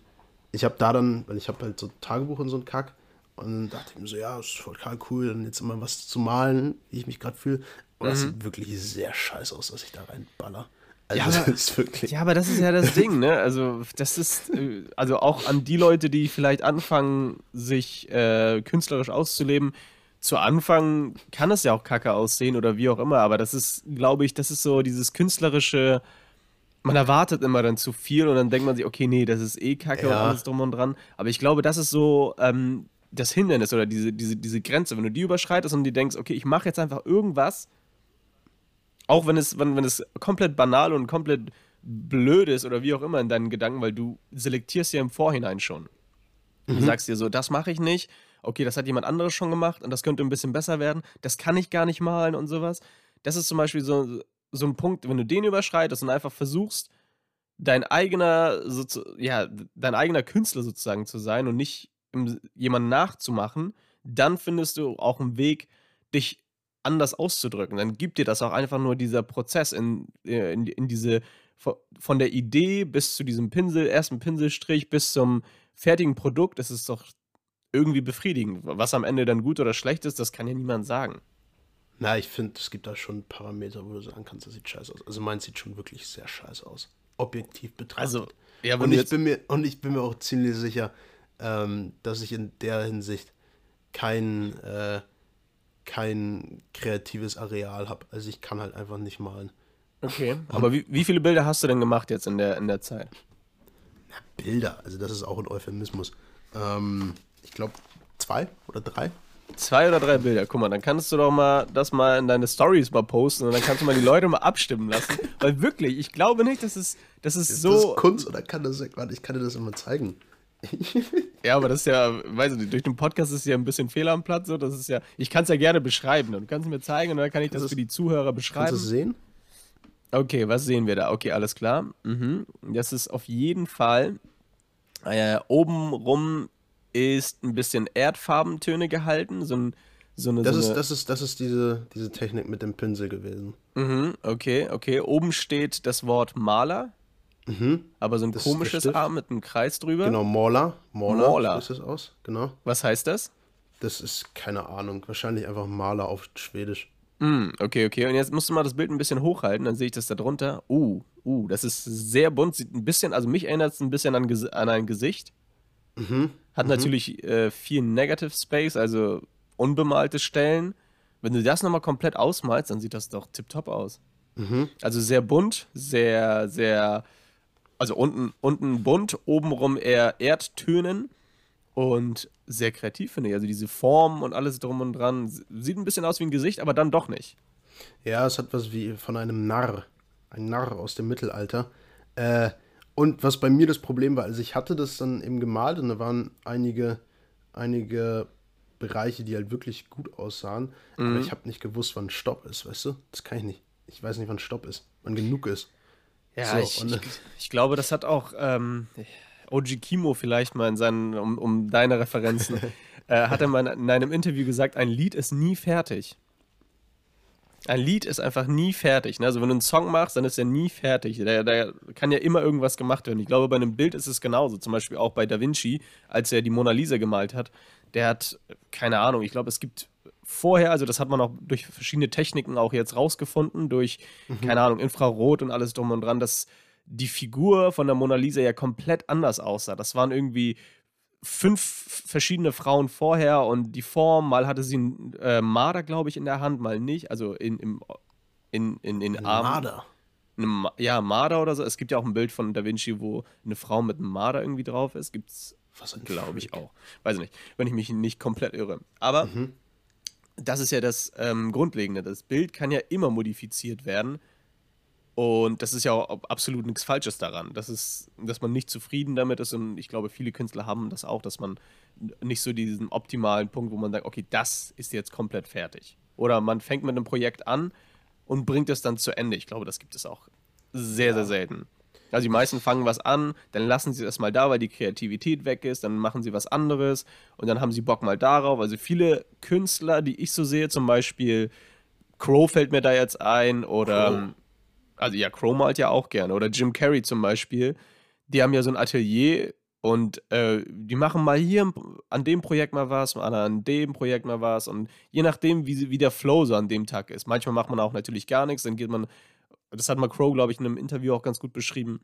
ich habe da dann, weil ich habe halt so Tagebuch und so ein Kack, und dann dachte ich mir so, ja, ist voll cool, dann jetzt immer was zu malen, wie ich mich gerade fühle. Und das mhm. sieht wirklich sehr scheiße aus, was ich da reinballer. Also ja, aber, das ist wirklich ja, aber das ist ja das Ding, ne? Also, das ist, äh, also auch an die Leute, die vielleicht anfangen, sich äh, künstlerisch auszuleben. Zu Anfang kann es ja auch kacke aussehen oder wie auch immer, aber das ist, glaube ich, das ist so dieses künstlerische. Man erwartet immer dann zu viel und dann denkt man sich, okay, nee, das ist eh kacke ja. und alles drum und dran. Aber ich glaube, das ist so ähm, das Hindernis oder diese, diese, diese Grenze, wenn du die überschreitest und die denkst, okay, ich mache jetzt einfach irgendwas, auch wenn es, wenn, wenn es komplett banal und komplett blöd ist oder wie auch immer in deinen Gedanken, weil du selektierst ja im Vorhinein schon. Mhm. Du sagst dir so, das mache ich nicht, okay, das hat jemand anderes schon gemacht und das könnte ein bisschen besser werden, das kann ich gar nicht malen und sowas. Das ist zum Beispiel so, so ein Punkt, wenn du den überschreitest und einfach versuchst, dein eigener, ja, dein eigener Künstler sozusagen zu sein und nicht jemanden nachzumachen, dann findest du auch einen Weg, dich anders auszudrücken. Dann gibt dir das auch einfach nur dieser Prozess in, äh, in, in diese, von der Idee bis zu diesem Pinsel, ersten Pinselstrich bis zum fertigen Produkt, das ist doch irgendwie befriedigend. Was am Ende dann gut oder schlecht ist, das kann ja niemand sagen. Na, ich finde, es gibt da schon Parameter, wo du sagen kannst, das sieht scheiße aus. Also meins sieht schon wirklich sehr scheiße aus. Objektiv betrachtet. Also, ja, und, ich bin mir, und ich bin mir auch ziemlich sicher, ähm, dass ich in der Hinsicht kein, äh, kein kreatives Areal habe. Also ich kann halt einfach nicht malen. Okay, aber wie, wie viele Bilder hast du denn gemacht jetzt in der, in der Zeit? Na, Bilder, also das ist auch ein Euphemismus. Ähm, ich glaube zwei oder drei. Zwei oder drei Bilder. Guck mal, dann kannst du doch mal das mal in deine Stories mal posten und dann kannst du mal die Leute mal abstimmen lassen. Weil wirklich, ich glaube nicht, dass es, dass es Ist so. das Kunst oder kann das, warte, ich kann dir das immer zeigen. Ja, aber das ist ja, weiß ich nicht, durch den Podcast ist ja ein bisschen Fehl am Platz. So. Das ist ja, ich kann es ja gerne beschreiben. Du kannst es mir zeigen und dann kann ich das Das- für die Zuhörer Kannst beschreiben. du es sehen? Okay, was sehen wir da? Okay, alles klar. Mhm. Das ist auf jeden Fall. Äh, oben rum ist ein bisschen Erdfarbentöne gehalten. So, ein, so eine. Das so ist, eine das ist, das ist diese, diese Technik mit dem Pinsel gewesen. mhm, okay, okay. Oben steht das Wort Maler. Aber so ein Das ist komisches. A mit einem Kreis drüber. Genau, Morla. Morla, Morla. spricht das aus, genau. Was heißt das? Das ist, keine Ahnung, wahrscheinlich einfach Maler auf Schwedisch. Hm, okay, okay. Und jetzt musst du mal das Bild ein bisschen hochhalten, dann sehe ich das da drunter. Uh, uh, das ist sehr bunt. Sieht ein bisschen, also mich erinnert es ein bisschen an, an ein Gesicht. Hat natürlich äh, viel Negative Space, also unbemalte Stellen. Wenn du das nochmal komplett ausmalst, dann sieht das doch tipptopp aus. Also sehr bunt, sehr, sehr, also unten, unten bunt, obenrum eher Erdtönen und sehr kreativ, finde ich. Also diese Form und alles drum und dran. Sieht ein bisschen aus wie ein Gesicht, aber dann doch nicht. Ja, es hat was wie von einem Narr. Ein Narr aus dem Mittelalter. Äh, und was bei mir das Problem war, also ich hatte das dann eben gemalt und da waren einige, einige Bereiche, die halt wirklich gut aussahen. Aber ich habe nicht gewusst, wann Stopp ist, weißt du? Das kann ich nicht. Ich weiß nicht, wann Stopp ist, wann genug ist. Ja, So, ich, und- ich, ich glaube, das hat auch ähm, OG Kimo vielleicht mal in seinen, um, um deine Referenzen, äh, hat er mal in einem Interview gesagt, ein Lied ist nie fertig. Ein Lied ist einfach nie fertig. Ne? Also wenn du einen Song machst, dann ist er nie fertig. Da, da kann ja immer irgendwas gemacht werden. Ich glaube, bei einem Bild ist es genauso. Zum Beispiel auch bei Da Vinci, als er die Mona Lisa gemalt hat. Der hat, keine Ahnung, ich glaube, es gibt vorher, also das hat man auch durch verschiedene Techniken auch jetzt rausgefunden, durch, keine Ahnung, Infrarot und alles drum und dran, dass die Figur von der Mona Lisa ja komplett anders aussah. Das waren irgendwie fünf verschiedene Frauen vorher und die Form, mal hatte sie einen äh, Marder, glaube ich, in der Hand, mal nicht, also in, im, in, in, in Armen. Marder. Eine ja, Marder oder so. Es gibt ja auch ein Bild von Da Vinci, wo eine Frau mit einem Marder irgendwie drauf ist. Gibt's, glaube ich auch. Weiß ich nicht, wenn ich mich nicht komplett irre. Aber Mhm. Das ist ja das ähm, Grundlegende. Das Bild kann ja immer modifiziert werden. Und das ist ja auch absolut nichts Falsches daran. Das ist, dass man nicht zufrieden damit ist. Und ich glaube, viele Künstler haben das auch, dass man nicht so diesen optimalen Punkt, wo man sagt, okay, das ist jetzt komplett fertig. Oder man fängt mit einem Projekt an und bringt es dann zu Ende. Ich glaube, das gibt es auch sehr, sehr selten. Also die meisten fangen was an, dann lassen sie das mal da, weil die Kreativität weg ist, dann machen sie was anderes und dann haben sie Bock mal darauf. Also viele Künstler, die ich so sehe, zum Beispiel Crow fällt mir da jetzt ein oder Crow. also ja, Crow malt ja auch gerne oder Jim Carrey zum Beispiel. Die haben ja so ein Atelier und äh, die machen mal hier an dem Projekt mal was, mal an dem Projekt mal was und je nachdem, wie, wie der Flow so an dem Tag ist. Manchmal macht man auch natürlich gar nichts, dann geht man, das hat mal Crow, glaube ich, in einem Interview auch ganz gut beschrieben.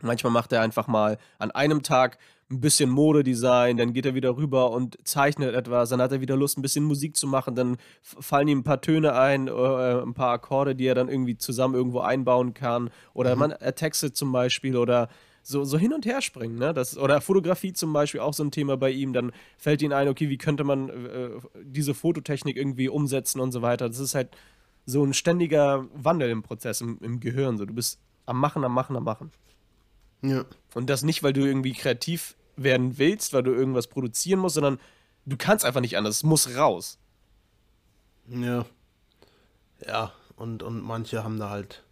Manchmal macht er einfach mal an einem Tag ein bisschen Modedesign, dann geht er wieder rüber und zeichnet etwas, dann hat er wieder Lust, ein bisschen Musik zu machen, dann fallen ihm ein paar Töne ein, äh, ein paar Akkorde, die er dann irgendwie zusammen irgendwo einbauen kann. Oder man er textet zum Beispiel oder so, so hin und her springen, ne? Das, oder Fotografie zum Beispiel auch so ein Thema bei ihm. Dann fällt ihm ein, okay, wie könnte man äh, diese Fototechnik irgendwie umsetzen und so weiter. Das ist halt so ein ständiger Wandel im Prozess, im, im Gehirn. So, du bist am Machen, am Machen, am Machen. Ja. Und das nicht, weil du irgendwie kreativ werden willst, weil du irgendwas produzieren musst, sondern du kannst einfach nicht anders. Es muss raus. Ja. Ja, und, und manche haben da halt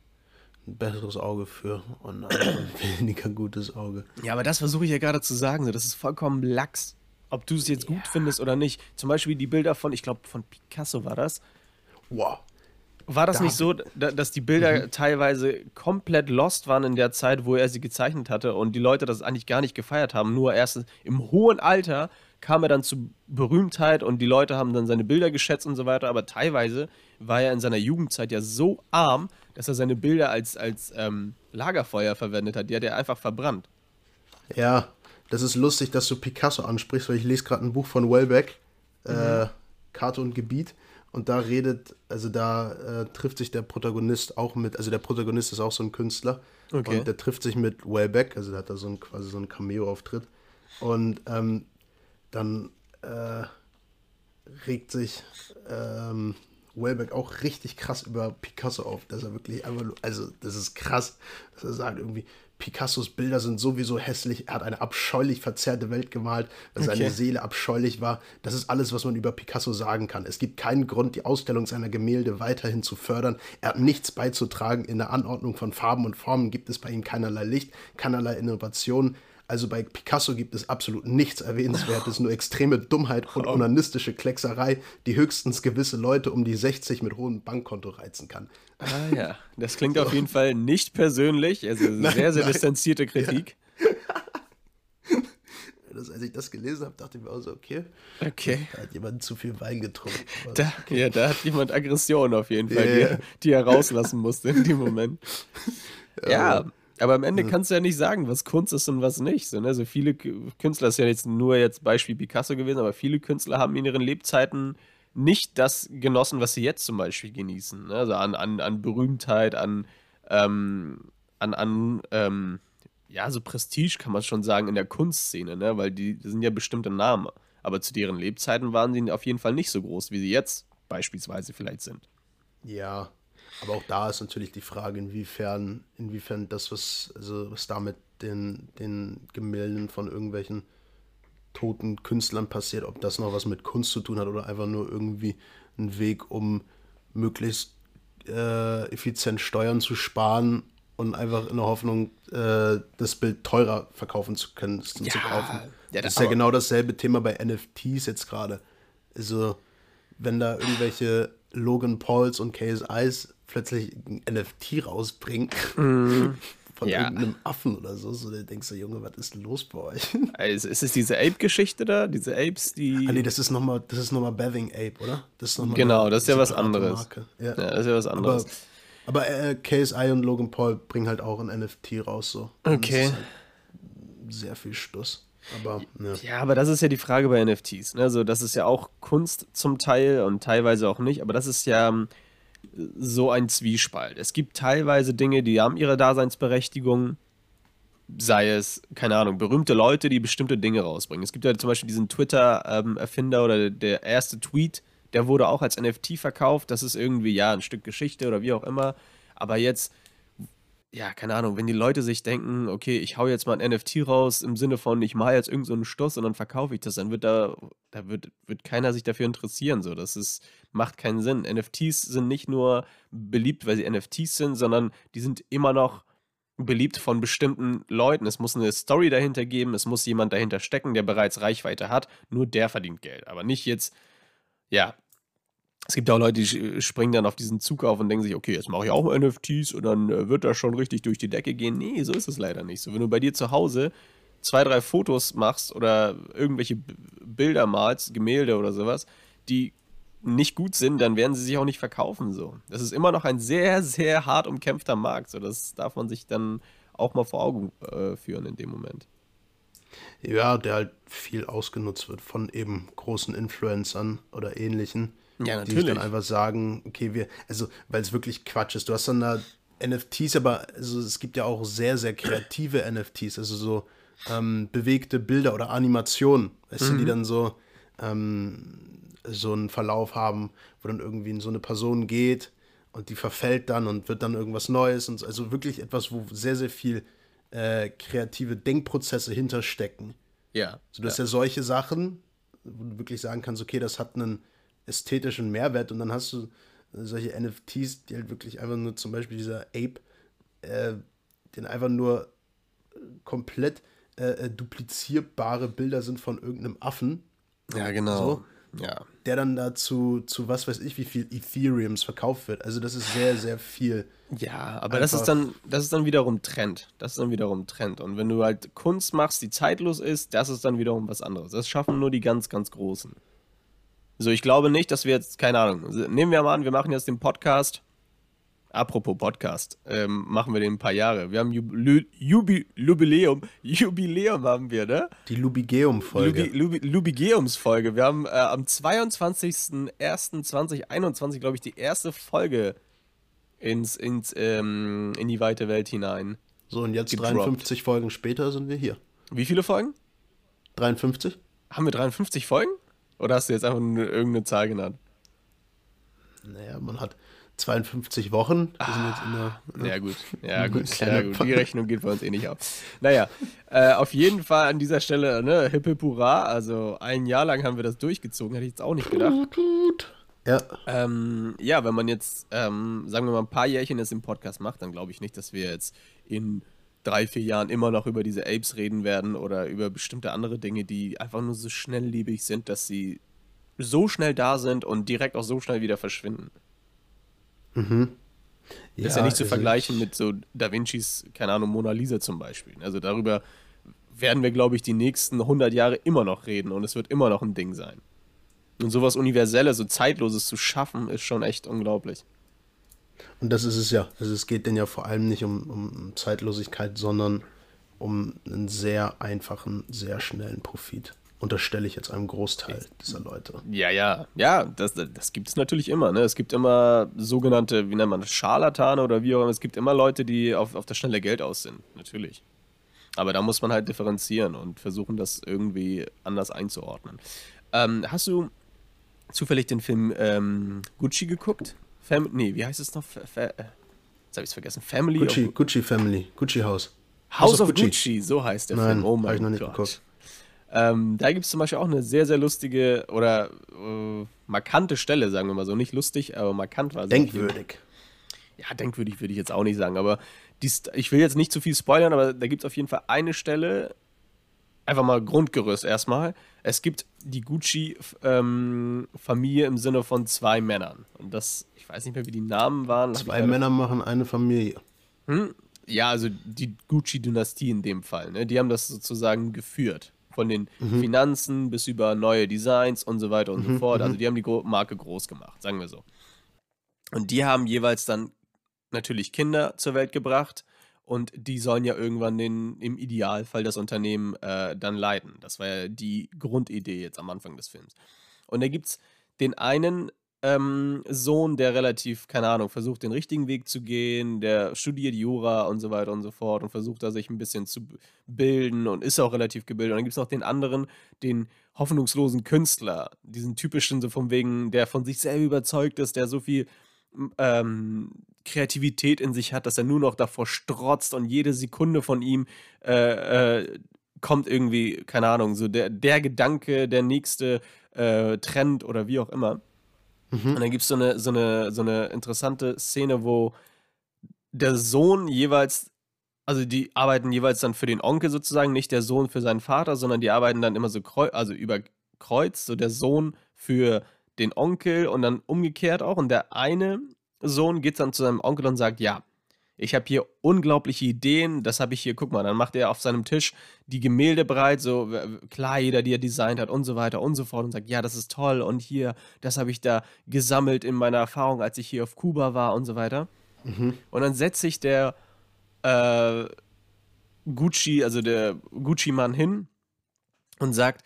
ein besseres Auge für und andere ein weniger gutes Auge. Ja, aber das versuche ich ja gerade zu sagen. So, das ist vollkommen lax. Ob du es jetzt gut findest oder nicht. Zum Beispiel die Bilder von, ich glaube, von Picasso war das. Wow. War das Da- nicht so, da, dass die Bilder teilweise komplett lost waren in der Zeit, wo er sie gezeichnet hatte und die Leute das eigentlich gar nicht gefeiert haben? Nur erst im hohen Alter kam er dann zu Berühmtheit und die Leute haben dann seine Bilder geschätzt und so weiter. Aber teilweise war er in seiner Jugendzeit ja so arm, dass er seine Bilder als, als ähm, Lagerfeuer verwendet hat. Die hat er einfach verbrannt. Ja, das ist lustig, dass du Picasso ansprichst, weil ich lese gerade ein Buch von Welbeck, äh, Karte und Gebiet. Und da redet, also da äh, trifft sich der Protagonist auch mit, also der Protagonist ist auch so ein Künstler. Okay. Und der trifft sich mit Welbeck, also der hat da so ein, quasi so einen Cameo-Auftritt. Und ähm, dann äh, regt sich ähm, Wellbeck auch richtig krass über Picasso auf, dass er wirklich einfach also das ist krass, dass er sagt irgendwie, Picassos Bilder sind sowieso hässlich, er hat eine abscheulich verzerrte Welt gemalt, weil okay. seine Seele abscheulich war. Das ist alles, was man über Picasso sagen kann. Es gibt keinen Grund, die Ausstellung seiner Gemälde weiterhin zu fördern. Er hat nichts beizutragen. In der Anordnung von Farben und Formen gibt es bei ihm keinerlei Licht, keinerlei Innovation. Also bei Picasso gibt es absolut nichts Erwähnenswertes, nur extreme Dummheit und onanistische Kleckserei, die höchstens gewisse Leute um die 60 mit hohem Bankkonto reizen kann. Ah ja, das klingt so. auf jeden Fall nicht persönlich, also nein, sehr, sehr nein. distanzierte Kritik. Ja. Das, als ich das gelesen habe, dachte ich mir auch so, okay, okay. da hat jemand zu viel Wein getrunken. Da, ja, da hat jemand Aggression auf jeden Fall, yeah. die, die, er rauslassen musste in dem Moment. ja, ja aber am Ende kannst du ja nicht sagen, was Kunst ist und was nicht. So, ne? so viele Künstler, ist ja jetzt nur jetzt Beispiel Picasso gewesen, aber viele Künstler haben in ihren Lebzeiten nicht das genossen, was sie jetzt zum Beispiel genießen. Ne? Also an, an, an Berühmtheit, an, ähm, an, an ähm, ja, so Prestige kann man schon sagen in der Kunstszene, ne? weil die, die sind ja bestimmte Namen. Aber zu deren Lebzeiten waren sie auf jeden Fall nicht so groß, wie sie jetzt beispielsweise vielleicht sind. Ja, aber auch da ist natürlich die Frage, inwiefern, inwiefern das, was, also was da mit den, den Gemälden von irgendwelchen toten Künstlern passiert, ob das noch was mit Kunst zu tun hat oder einfach nur irgendwie ein Weg, um möglichst äh, effizient Steuern zu sparen und einfach in der Hoffnung, äh, das Bild teurer verkaufen zu können, ja, zu kaufen. Ja, das, das ist ja genau dasselbe Thema bei NFTs jetzt gerade. Also, wenn da irgendwelche Logan Pauls und KSIs plötzlich ein NFT rausbringen mm. von ja. irgendeinem Affen oder so, so dann denkst du, Junge, was ist los bei euch? Also, ist es diese Ape-Geschichte da? Diese Apes, die. Ah, nee, das ist nochmal, das ist nochmal Bathing Ape, oder? Das ist noch genau, eine, das ist ja was anderes. Ja. ja. das ist ja was anderes. Aber, aber äh, KSI und Logan Paul bringen halt auch ein NFT raus, so. okay. Halt sehr viel Stuss. Aber, ja. ja. aber das ist ja die Frage bei NFTs. Ne? Also, das ist ja auch Kunst zum Teil und teilweise auch nicht. Aber das ist ja so ein Zwiespalt. Es gibt teilweise Dinge, die haben ihre Daseinsberechtigung, sei es, keine Ahnung, berühmte Leute, die bestimmte Dinge rausbringen. Es gibt ja zum Beispiel diesen Twitter-Erfinder oder der erste Tweet, der wurde auch als NFT verkauft. Das ist irgendwie, ja, ein Stück Geschichte oder wie auch immer. Aber jetzt ja, keine Ahnung, wenn die Leute sich denken, okay, ich hau jetzt mal ein NFT raus im Sinne von, ich mache jetzt irgendeinen so Stoß und dann verkaufe ich das, dann wird da, da wird, wird keiner sich dafür interessieren. So, das ist, macht keinen Sinn. NFTs sind nicht nur beliebt, weil sie NFTs sind, sondern die sind immer noch beliebt von bestimmten Leuten. Es muss eine Story dahinter geben, es muss jemand dahinter stecken, der bereits Reichweite hat. Nur der verdient Geld. Aber nicht jetzt, ja, es gibt auch Leute, die springen dann auf diesen Zug auf und denken sich, okay, jetzt mache ich auch NFTs und dann äh, wird das schon richtig durch die Decke gehen. Nee, so ist es leider nicht so. Wenn du bei dir zu Hause zwei, drei Fotos machst oder irgendwelche Bilder malst, Gemälde oder sowas, die nicht gut sind, dann werden sie sich auch nicht verkaufen. So. Das ist immer noch ein sehr, sehr hart umkämpfter Markt. So. Das darf man sich dann auch mal vor Augen äh, führen in dem Moment. Ja, der halt viel ausgenutzt wird von eben großen Influencern oder ähnlichen ja, natürlich. Die dann einfach sagen, okay, wir, also, weil es wirklich Quatsch ist. Du hast dann da NFTs, aber also, es gibt ja auch sehr, sehr kreative NFTs, also so ähm, bewegte Bilder oder Animationen, weißt mhm. du, die mhm. dann so, ähm, so einen Verlauf haben, wo dann irgendwie in so eine Person geht und die verfällt dann und wird dann irgendwas Neues und also wirklich etwas, wo sehr, sehr viel äh, kreative Denkprozesse hinterstecken. Ja. So, du hast ja solche Sachen, wo du wirklich sagen kannst, okay, das hat einen ästhetischen Mehrwert und dann hast du solche NFTs, die halt wirklich einfach nur zum Beispiel dieser Ape, äh, den einfach nur komplett äh, äh, duplizierbare Bilder sind von irgendeinem Affen. Ja, genau. So, ja. Der dann dazu zu was weiß ich, wie viel Ethereums verkauft wird. Also das ist sehr, sehr viel. Ja, aber das ist dann, das ist dann wiederum Trend. Das ist dann wiederum Trend. Und wenn du halt Kunst machst, die zeitlos ist, das ist dann wiederum was anderes. Das schaffen nur die ganz, ganz Großen. So, ich glaube nicht, dass wir jetzt, keine Ahnung, nehmen wir mal an, wir machen jetzt den Podcast. Apropos Podcast, ähm, machen wir den ein paar Jahre. Wir haben Jubi Jubi Jubiläum, Jubiläum haben wir, ne? Die Lubigeum-Folge. Lubi Lubigeums-Folge. Wir haben äh, am 22.01.2021, glaube ich, die erste Folge ins, ins, ähm, in die weite Welt hinein. So, und jetzt gedroppt. 53 Folgen später sind wir hier. Wie viele Folgen? 53. Haben wir 53 Folgen? Oder hast du jetzt einfach nur irgendeine Zahl genannt? Naja, man hat 52 Wochen. Wir sind jetzt in der, ne? Ja, gut. Ja, gut. Ja, gut. Die Rechnung geht bei uns eh nicht auf. Naja, äh, auf jeden Fall an dieser Stelle, ne, hip hip hurra. Also ein Jahr lang haben wir das durchgezogen, hätte ich jetzt auch nicht gedacht. Ja. Ähm, ja, wenn man jetzt, ähm, sagen wir mal, ein paar Jährchen jetzt im Podcast macht, dann glaube ich nicht, dass wir jetzt in drei, vier Jahren immer noch über diese Apes reden werden oder über bestimmte andere Dinge, die einfach nur so schnellliebig sind, dass sie so schnell da sind und direkt auch so schnell wieder verschwinden. Mhm. Ja, das ist ja nicht zu also vergleichen mit so Da Vincis, keine Ahnung, Mona Lisa zum Beispiel. Also darüber werden wir, glaube ich, die nächsten 100 Jahre immer noch reden und es wird immer noch ein Ding sein. Und sowas Universelles, so Zeitloses zu schaffen, ist schon echt unglaublich. Und das ist es ja. Also es geht denn ja vor allem nicht um, um Zeitlosigkeit, sondern um einen sehr einfachen, sehr schnellen Profit unterstelle ich jetzt einem Großteil dieser Leute. Ja, ja, ja, das, das gibt es natürlich immer. Ne? Es gibt immer sogenannte, wie nennt man das, Scharlatane oder wie auch immer. Es gibt immer Leute, die auf, auf das schnelle Geld aus sind, natürlich. Aber da muss man halt differenzieren und versuchen, das irgendwie anders einzuordnen. Ähm, hast du zufällig den Film ähm, Gucci geguckt? Fam nee, wie heißt es noch? Fa Fa jetzt habe ich es vergessen. Family Gucci, Gucci Family, Gucci House. House, House of, of Gucci. Gucci. so heißt der Nein, Film. Oh mein ich noch nicht Gott. Geguckt. Ähm, da gibt es zum Beispiel auch eine sehr, sehr lustige oder äh, markante Stelle, sagen wir mal so. Nicht lustig, aber markant war sie. Denkwürdig. Ja, denkwürdig würde ich jetzt auch nicht sagen, aber dies, ich will jetzt nicht zu viel spoilern, aber da gibt es auf jeden Fall eine Stelle, einfach mal Grundgerüst erstmal. Es gibt die Gucci-Familie ähm, im Sinne von zwei Männern. Und das, ich weiß nicht mehr, wie die Namen waren. Zwei Männer machen eine Familie. Hm? Ja, also die Gucci-Dynastie in dem Fall. Ne? Die haben das sozusagen geführt. Von den mhm. Finanzen bis über neue Designs und so weiter und mhm, so fort. Also mhm. die haben die Marke groß gemacht, sagen wir so. Und die haben jeweils dann natürlich Kinder zur Welt gebracht und die sollen ja irgendwann den, im Idealfall das Unternehmen äh, dann leiten. Das war ja die Grundidee jetzt am Anfang des Films. Und da gibt es den einen ähm, Sohn, der relativ, keine Ahnung, versucht den richtigen Weg zu gehen, der studiert Jura und so weiter und so fort und versucht da sich ein bisschen zu bilden und ist auch relativ gebildet. Und dann gibt es noch den anderen, den hoffnungslosen Künstler, diesen typischen, so von wegen, der von sich selber überzeugt ist, der so viel ähm, Kreativität in sich hat, dass er nur noch davor strotzt und jede Sekunde von ihm äh, äh, kommt irgendwie, keine Ahnung, so der, der Gedanke, der nächste äh, Trend oder wie auch immer. Mhm. Und dann gibt es so eine, so, eine, so eine interessante Szene, wo der Sohn jeweils, also die arbeiten jeweils dann für den Onkel sozusagen, nicht der Sohn für seinen Vater, sondern die arbeiten dann immer so kreu also über Kreuz, so der Sohn für den Onkel und dann umgekehrt auch. Und der eine Sohn geht dann zu seinem Onkel und sagt, ja, ich habe hier unglaubliche Ideen, das habe ich hier, guck mal, dann macht er auf seinem Tisch die Gemälde bereit, so Kleider, die er designt hat und so weiter und so fort und sagt, ja, das ist toll und hier, das habe ich da gesammelt in meiner Erfahrung, als ich hier auf Kuba war und so weiter. Mhm. Und dann setzt sich der äh, Gucci, also der Gucci-Mann hin und sagt,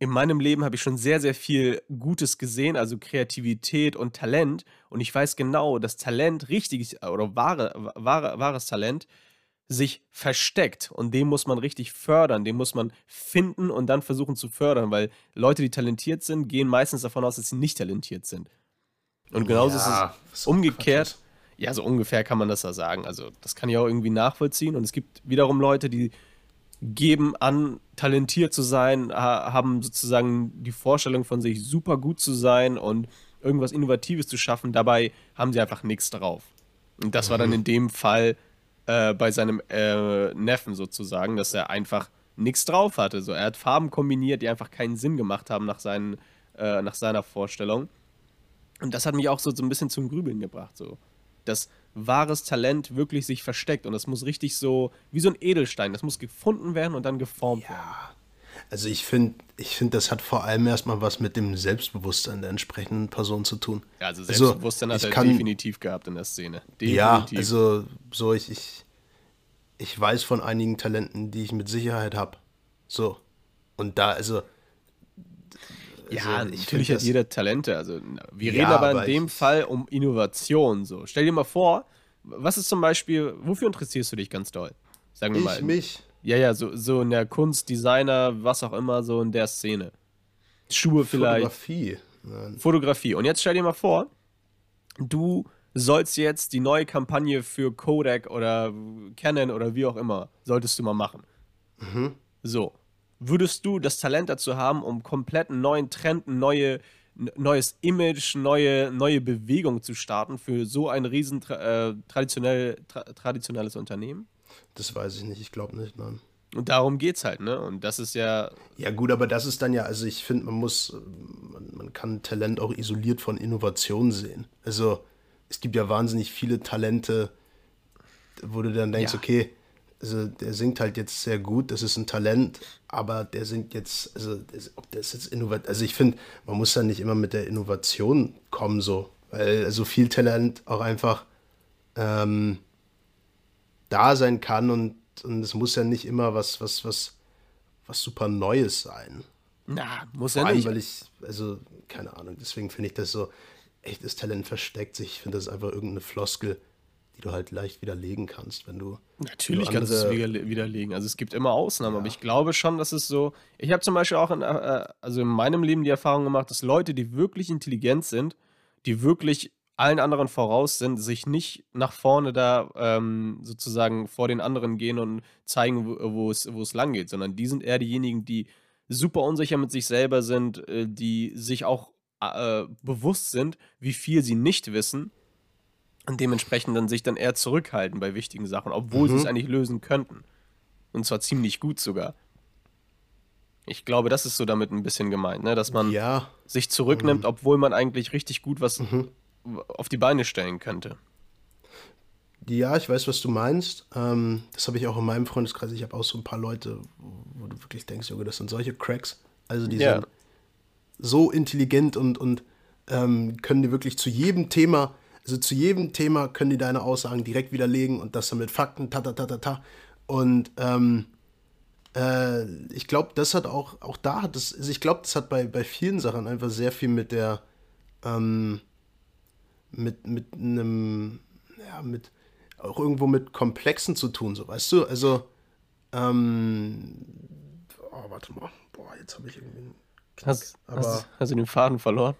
in meinem Leben habe ich schon sehr, sehr viel Gutes gesehen, also Kreativität und Talent. Und ich weiß genau, dass Talent, richtiges oder wahre, wahre, wahres Talent, sich versteckt. Und den muss man richtig fördern, den muss man finden und dann versuchen zu fördern, weil Leute, die talentiert sind, gehen meistens davon aus, dass sie nicht talentiert sind. Und genauso ja, ist es umgekehrt. Ja, so ungefähr kann man das da sagen. Also, das kann ich auch irgendwie nachvollziehen. Und es gibt wiederum Leute, die geben an, talentiert zu sein, haben sozusagen die Vorstellung von sich, super gut zu sein und irgendwas Innovatives zu schaffen. Dabei haben sie einfach nichts drauf. Und das war dann mhm. in dem Fall äh, bei seinem äh, Neffen sozusagen, dass er einfach nichts drauf hatte. So, er hat Farben kombiniert, die einfach keinen Sinn gemacht haben nach, seinen, äh, nach seiner Vorstellung. Und das hat mich auch so, so ein bisschen zum Grübeln gebracht. So. Dass wahres Talent wirklich sich versteckt. Und das muss richtig so, wie so ein Edelstein, das muss gefunden werden und dann geformt ja. werden. Also ich finde, ich finde, das hat vor allem erstmal was mit dem Selbstbewusstsein der entsprechenden Person zu tun. Ja, also, also Selbstbewusstsein also, hat er kann, definitiv gehabt in der Szene. Definitiv. Ja, also so ich, ich, ich weiß von einigen Talenten, die ich mit Sicherheit habe. So. Und da, also ja, also, natürlich hat jeder Talente. Also wir ja, reden aber in aber dem Fall um Innovation. So, stell dir mal vor, was ist zum Beispiel, wofür interessierst du dich ganz doll? Sagen wir ich, mal. mich. Ja, ja, so, so in der Kunst, Designer, was auch immer, so in der Szene. Schuhe vielleicht. Fotografie. Nein. Fotografie. Und jetzt stell dir mal vor, du sollst jetzt die neue Kampagne für Kodak oder Canon oder wie auch immer, solltest du mal machen. Mhm. So. Würdest du das Talent dazu haben, um komplett einen neuen Trend, ein neue, neues Image, neue, neue Bewegung zu starten für so ein riesen äh, traditionell, tra traditionelles Unternehmen? Das weiß ich nicht, ich glaube nicht, nein. Und darum geht's halt, ne? Und das ist ja. Ja, gut, aber das ist dann ja, also ich finde, man muss, man, man, kann Talent auch isoliert von Innovation sehen. Also es gibt ja wahnsinnig viele Talente, wo du dann denkst, ja. okay, also der singt halt jetzt sehr gut, das ist ein Talent, aber der singt jetzt, also ob das jetzt innovativ, also ich finde, man muss dann nicht immer mit der Innovation kommen, so, weil also viel Talent auch einfach ähm, da sein kann und, und es muss ja nicht immer was, was, was, was super Neues sein. Na, muss Vor ja allem, nicht. weil ich, also, keine Ahnung, deswegen finde ich das so, echtes Talent versteckt sich. Ich finde, das ist einfach irgendeine Floskel, die du halt leicht widerlegen kannst, wenn du. Natürlich wenn du kannst du es widerlegen. Also es gibt immer Ausnahmen, ja. aber ich glaube schon, dass es so. Ich habe zum Beispiel auch in, äh, also in meinem Leben die Erfahrung gemacht, dass Leute, die wirklich intelligent sind, die wirklich allen anderen voraus sind, sich nicht nach vorne da ähm, sozusagen vor den anderen gehen und zeigen, wo es, wo es lang geht, sondern die sind eher diejenigen, die super unsicher mit sich selber sind, äh, die sich auch äh, bewusst sind, wie viel sie nicht wissen und dementsprechend dann sich dann eher zurückhalten bei wichtigen Sachen, obwohl mhm. sie es eigentlich lösen könnten. Und zwar ziemlich gut sogar. Ich glaube, das ist so damit ein bisschen gemeint, ne? dass man ja. sich zurücknimmt, mhm. obwohl man eigentlich richtig gut was mhm. auf die Beine stellen könnte. Ja, ich weiß, was du meinst. Ähm, das habe ich auch in meinem Freundeskreis. Ich habe auch so ein paar Leute, wo, du wirklich denkst, Junge, das sind solche Cracks. Also die ja. sind so intelligent und, und ähm, können die wirklich zu jedem Thema, also zu jedem Thema können die deine Aussagen direkt widerlegen und das dann mit Fakten, ta ta ta ta ta. Und ähm, äh, ich glaube, das hat auch, auch da hat es, also ich glaube, das hat bei, bei vielen Sachen einfach sehr viel mit der, ähm, mit, mit einem, ja, mit, auch irgendwo mit Komplexen zu tun, so weißt du? Also, ähm, oh, warte mal, boah, jetzt habe ich irgendwie Hast, aber, hast, hast, du den Faden verloren?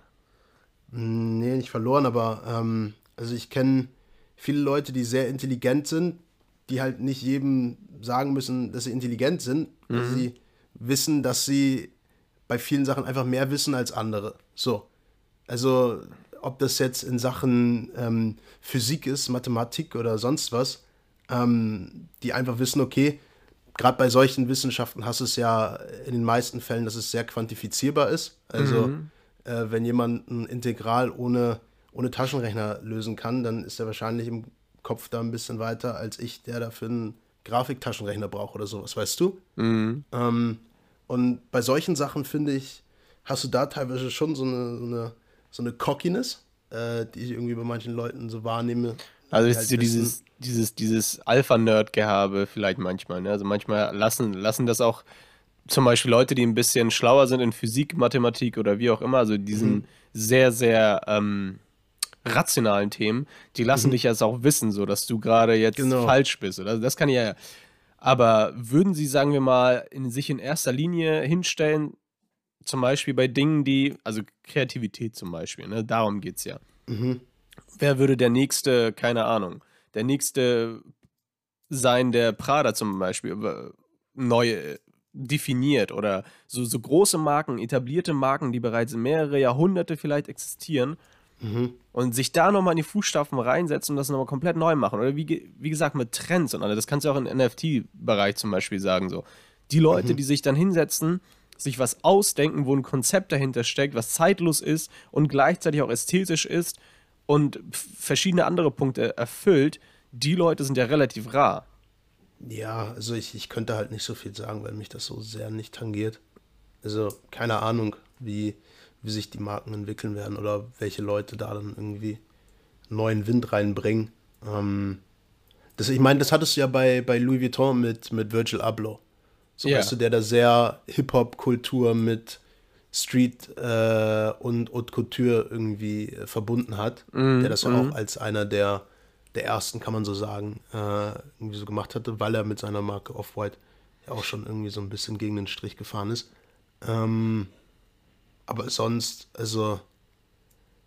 Nee, nicht verloren, aber ähm, also ich kenne viele Leute, die sehr intelligent sind, die halt nicht jedem sagen müssen, dass sie intelligent sind, weil mhm. sie wissen, dass sie bei vielen Sachen einfach mehr wissen als andere. So. Also, ob das jetzt in Sachen ähm, Physik ist, Mathematik oder sonst was, ähm, die einfach wissen, okay, gerade bei solchen Wissenschaften hast du es ja in den meisten Fällen, dass es sehr quantifizierbar ist. Also mhm. äh, wenn jemand ein Integral ohne, ohne Taschenrechner lösen kann, dann ist er wahrscheinlich im Kopf da ein bisschen weiter als ich, der dafür einen Grafiktaschenrechner braucht oder sowas, weißt du? Mhm. Ähm, und bei solchen Sachen finde ich, hast du da teilweise schon so eine, so eine, so eine Cockiness, äh, die ich irgendwie bei manchen Leuten so wahrnehme. Also ist halt so dieses, dieses, dieses Alpha-Nerd-Gehabe vielleicht manchmal. Ne? Also manchmal lassen, lassen das auch zum Beispiel Leute, die ein bisschen schlauer sind in Physik, Mathematik oder wie auch immer, also diesen mhm. sehr, sehr ähm, rationalen Themen, die lassen mhm. dich jetzt auch wissen, so dass du gerade jetzt genau. falsch bist. Oder? Das kann ja. Aber würden sie, sagen wir mal, in, sich in erster Linie hinstellen, zum Beispiel bei Dingen, die, also Kreativität zum Beispiel, ne? darum geht es ja. Mhm. Wer würde der nächste, keine Ahnung, der nächste sein, der Prada zum Beispiel äh, neu äh, definiert oder so, so große Marken, etablierte Marken, die bereits mehrere Jahrhunderte vielleicht existieren mhm. und sich da nochmal in die Fußstapfen reinsetzen und das nochmal komplett neu machen. Oder wie, wie gesagt, mit Trends und alles. Das kannst du auch im NFT-Bereich zum Beispiel sagen. So. Die Leute, mhm. die sich dann hinsetzen, sich was ausdenken, wo ein Konzept dahinter steckt, was zeitlos ist und gleichzeitig auch ästhetisch ist und verschiedene andere Punkte erfüllt, die Leute sind ja relativ rar. Ja, also ich, ich könnte halt nicht so viel sagen, weil mich das so sehr nicht tangiert. Also keine Ahnung, wie, wie sich die Marken entwickeln werden oder welche Leute da dann irgendwie neuen Wind reinbringen. Ähm, das, ich meine, das hattest du ja bei, bei Louis Vuitton mit, mit Virgil Abloh. So yeah. weißt du, der da sehr Hip-Hop-Kultur mit Street äh, und Haute Couture irgendwie äh, verbunden hat, mm, der das ja mm. auch als einer der, der ersten, kann man so sagen, äh, irgendwie so gemacht hatte, weil er mit seiner Marke Off-White ja auch schon irgendwie so ein bisschen gegen den Strich gefahren ist. Ähm, Aber sonst, also,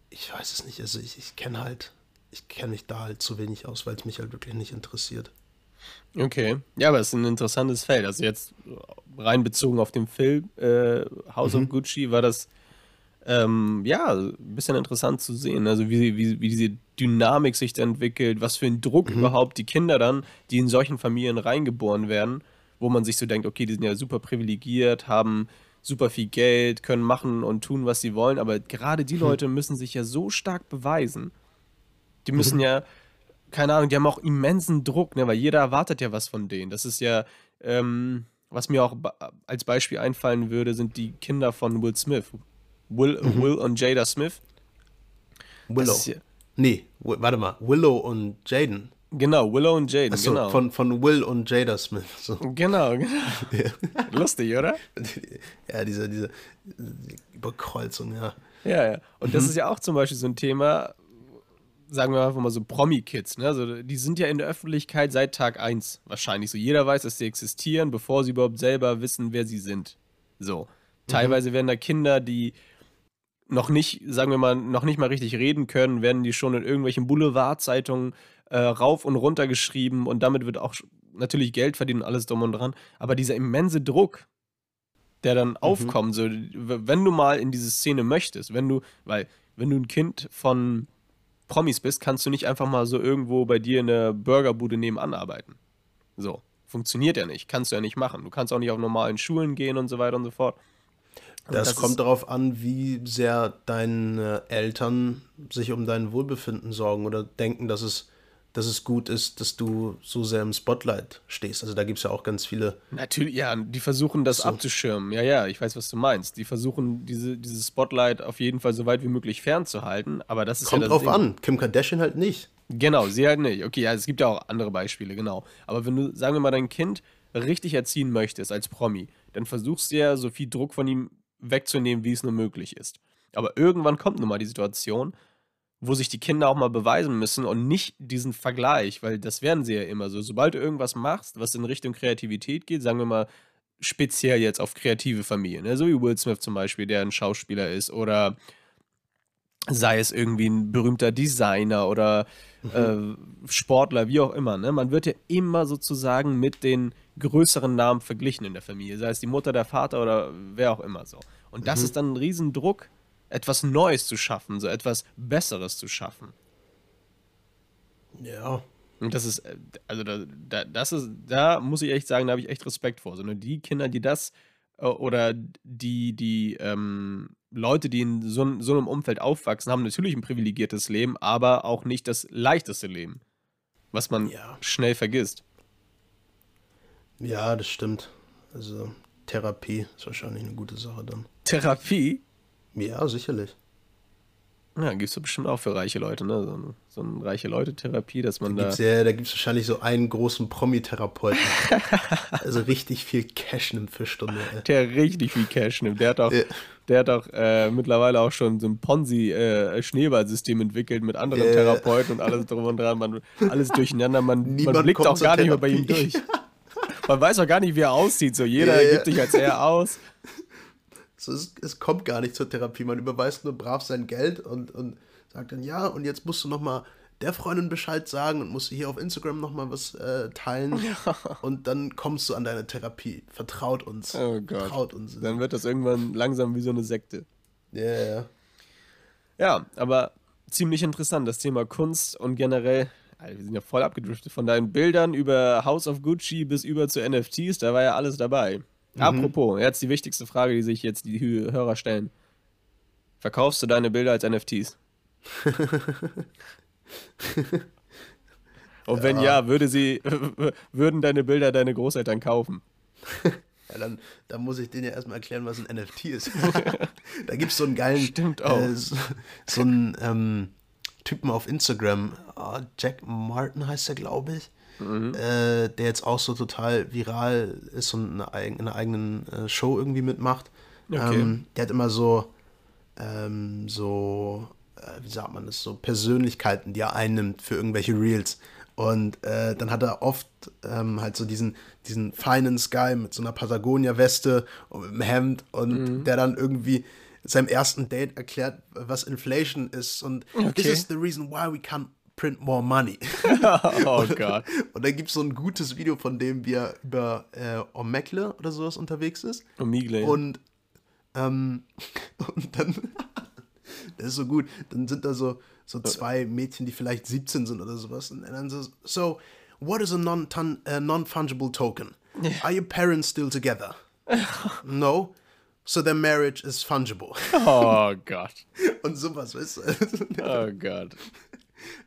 ich weiß es nicht. Also, ich, ich kenne halt, ich kenne mich da halt zu wenig aus, weil es mich halt wirklich nicht interessiert. Okay. Ja, aber es ist ein interessantes Feld. Also, jetzt rein bezogen auf den Film äh, House mhm. of Gucci war das. Ähm, ja, ein bisschen interessant zu sehen, also wie, wie, wie diese Dynamik sich da entwickelt, was für ein Druck mhm. überhaupt die Kinder dann, die in solchen Familien reingeboren werden, wo man sich so denkt, okay, die sind ja super privilegiert, haben super viel Geld, können machen und tun, was sie wollen, aber gerade die hm. Leute müssen sich ja so stark beweisen. Die müssen mhm. ja, keine Ahnung, die haben auch immensen Druck, ne, weil jeder erwartet ja was von denen. Das ist ja, ähm, was mir auch als Beispiel einfallen würde, sind die Kinder von Will Smith. Will, mhm. Will und Jada Smith. Willow. Ja, nee, warte mal, Willow und Jaden. Genau, Willow und Jaden, Achso, genau. Von, von Will und Jada Smith. So. Genau, genau. Ja. Lustig, oder? Ja, diese, diese Überkreuzung, ja. Ja, ja. Und mhm. das ist ja auch zum Beispiel so ein Thema, sagen wir einfach mal so Promi-Kids, ne? Also die sind ja in der Öffentlichkeit seit Tag 1 wahrscheinlich so. Jeder weiß, dass sie existieren, bevor sie überhaupt selber wissen, wer sie sind. So. Mhm. Teilweise werden da Kinder, die noch nicht, sagen wir mal, noch nicht mal richtig reden können, werden die schon in irgendwelchen Boulevardzeitungen äh, rauf und runter geschrieben und damit wird auch natürlich Geld verdient und alles drum und dran. Aber dieser immense Druck, der dann mhm. aufkommt, so, wenn du mal in diese Szene möchtest, wenn du, weil, wenn du ein Kind von Promis bist, kannst du nicht einfach mal so irgendwo bei dir in der Burgerbude nebenan arbeiten. So. Funktioniert ja nicht. Kannst du ja nicht machen. Du kannst auch nicht auf normalen Schulen gehen und so weiter und so fort. Das, das, kommt darauf an, wie sehr deine Eltern sich um dein Wohlbefinden sorgen oder denken, dass es dass es gut ist, dass du so sehr im Spotlight stehst. Also da gibt es ja auch ganz viele. Natürlich, ja, die versuchen das so. abzuschirmen. Ja, ja, ich weiß, was du meinst. Die versuchen diese, dieses Spotlight auf jeden Fall so weit wie möglich fernzuhalten, aber das ist Kommt ja drauf Ding. an. Kim Kardashian halt nicht. Genau, sie halt nicht. Okay, ja, es gibt ja auch andere Beispiele, genau. Aber wenn du, sagen wir mal, dein Kind richtig erziehen möchtest als Promi, dann versuchst du ja so viel Druck von ihm wegzunehmen, wie es nur möglich ist. Aber irgendwann kommt nun mal die Situation, wo sich die Kinder auch mal beweisen müssen und nicht diesen Vergleich, weil das werden sie ja immer so. Sobald du irgendwas machst, was in Richtung Kreativität geht, sagen wir mal speziell jetzt auf kreative Familien, ne? so wie Will Smith zum Beispiel, der ein Schauspieler ist, oder sei es irgendwie ein berühmter Designer oder mhm. äh, Sportler, wie auch immer. Ne? Man wird ja immer sozusagen mit den größeren Namen verglichen in der Familie, sei es die Mutter, der Vater oder wer auch immer so. Und das mhm. ist dann ein Riesendruck, etwas Neues zu schaffen, so etwas Besseres zu schaffen. Ja. Und das ist, äh, also da, da, das ist, da muss ich echt sagen, da habe ich echt Respekt vor. So, ne? Die Kinder, die das äh, oder die, die ähm, Leute, die in so, so einem Umfeld aufwachsen, haben natürlich ein privilegiertes Leben, aber auch nicht das leichteste Leben. Was man ja. schnell vergisst. Ja, das stimmt. Also Therapie ist wahrscheinlich eine gute Sache dann. Therapie? Ja, sicherlich. Ja, gibt es bestimmt auch für reiche Leute, ne? So, so eine reiche Leute-Therapie, dass man da. Gibt's ja, da gibt es wahrscheinlich so einen großen Promi-Therapeuten. also richtig viel Cash nimmt für Stunde. Ey. Der richtig viel Cash nimmt. Der hat auch, ja. Der hat auch äh, mittlerweile auch schon so ein Ponzi-Schneeballsystem äh, entwickelt mit anderen ja. Therapeuten und alles drum und dran. Man, alles durcheinander. Man, man blickt auch gar nicht mehr bei ihm durch. Man weiß auch gar nicht, wie er aussieht. So jeder ja, gibt sich als er aus. So, es, es, kommt gar nicht zur Therapie. Man überweist nur brav sein Geld und, und sagt dann, ja, und jetzt musst du nochmal der Freundin Bescheid sagen und musst hier auf Instagram nochmal was äh, teilen. Ja. Und dann kommst du an deine Therapie. Vertraut uns. Oh Gott. Vertraut uns. Dann wird das irgendwann langsam wie so eine Sekte. Ja, yeah, ja. Ja, aber ziemlich interessant, das Thema Kunst und generell. wir sind ja voll abgedriftet von deinen Bildern über House of Gucci bis über zu NFTs, da war ja alles dabei. Mhm. Apropos, jetzt die wichtigste Frage, die sich jetzt die Hörer stellen. Verkaufst du deine Bilder als NFTs? Und wenn ja. ja, würde sie, würden deine Bilder deine Großeltern kaufen? Ja, dann, dann muss ich denen ja erstmal erklären, was ein NFT ist. da gibt es so einen geilen. Stimmt auch. Äh, so, so einen ähm, Typen auf Instagram. Oh, Jack Martin heißt er, glaube ich mhm. äh, der jetzt auch so total viral ist und eine, in einer eigenen äh, Show irgendwie mitmacht. Okay. Ähm, der hat immer so, ähm, so, äh, wie sagt man das, so Persönlichkeiten, die er einnimmt für irgendwelche Reels. Und äh, dann hat er oft ähm, halt so diesen, diesen Finance Guy mit so einer Patagonia-Weste und einem Hemd und mhm. der dann irgendwie seinem ersten Date erklärt, was Inflation ist und okay. this is the reason why we can't print more money. oh Gott. Und dann gibt es so ein gutes Video von dem, wie er über äh, Omegle oder sowas unterwegs ist. Omegle. Und, ähm, und dann, das ist so gut, dann sind da so, so zwei Mädchen, die vielleicht 17 sind oder sowas. Und dann so, so what is a uh, non-fungible non token? Are your parents still together? no. So their marriage is fungible. Oh Gott. Und sowas, weißt du? Oh Gott.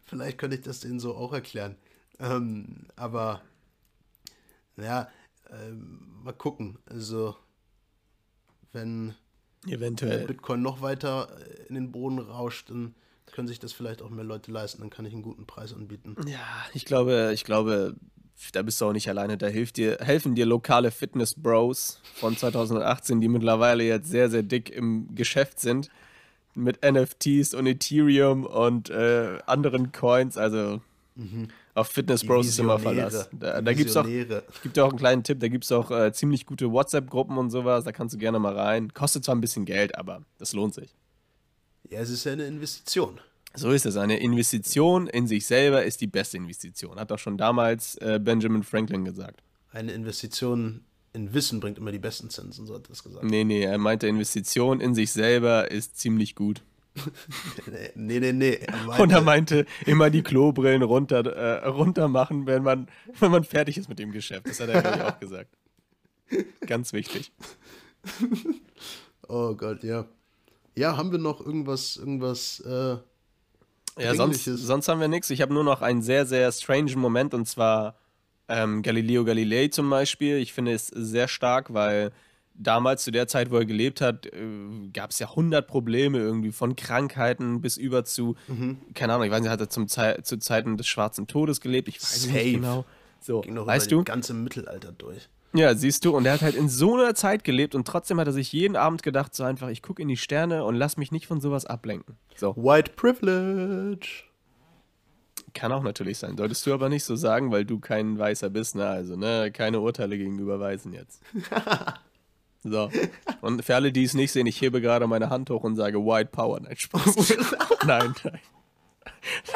Vielleicht könnte ich das denen so auch erklären. Ähm, aber, ja, ähm, mal gucken. Also, wenn Eventuell. Bitcoin noch weiter in den Boden rauscht, dann können sich das vielleicht auch mehr Leute leisten. Dann kann ich einen guten Preis anbieten. Ja, ich glaube, ich glaube, da bist du auch nicht alleine. Da hilft dir, helfen dir lokale Fitness-Bros von 2018, die mittlerweile jetzt sehr, sehr dick im Geschäft sind mit NFTs und Ethereum und äh, anderen Coins. Also mhm. Auf Fitness Bros ist immer Verlass. Da, da gibt es auch, gibt auch einen kleinen Tipp, da gibt es auch äh, ziemlich gute WhatsApp-Gruppen und sowas. Da kannst du gerne mal rein. Kostet zwar ein bisschen Geld, aber das lohnt sich. Ja, es ist ja eine Investition. So ist es. Eine Investition in sich selber ist die beste Investition. Hat doch schon damals äh, Benjamin Franklin gesagt. Eine Investition in Wissen bringt immer die besten Zinsen, so hat er das gesagt. Nee, nee, er meinte, Investition in sich selber ist ziemlich gut. nee, nee, nee. Er Und er meinte, immer die Klobrillen runter, äh, runter machen, wenn man, wenn man fertig ist mit dem Geschäft. Das hat er, glaube auch gesagt. Ganz wichtig. oh Gott, ja. Ja, haben wir noch irgendwas, irgendwas, äh, Ja, sonst, sonst haben wir nichts. Ich habe nur noch einen sehr, sehr strange Moment und zwar ähm, Galileo Galilei zum Beispiel, ich finde es sehr stark, weil damals zu der Zeit, wo er gelebt hat, äh, gab es ja 100 Probleme irgendwie von Krankheiten bis über zu, mhm. keine Ahnung, ich weiß nicht, hat er zum Ze zu Zeiten des Schwarzen Todes gelebt, ich weiß Safe. nicht genau. So, Ging noch weißt du? ganze Mittelalter durch. Ja, siehst du, und er hat halt in so einer Zeit gelebt und trotzdem hat er sich jeden Abend gedacht, so einfach, ich gucke in die Sterne und lass mich nicht von sowas ablenken. So. White Privilege. Kann auch natürlich sein. Solltest du aber nicht so sagen, weil du kein Weißer bist, ne? Also, ne? Keine Urteile gegenüber Weißen jetzt. So. Und für alle, die es nicht sehen, ich hebe gerade meine Hand hoch und sage White Power. Nein, Spaß. nein, nein.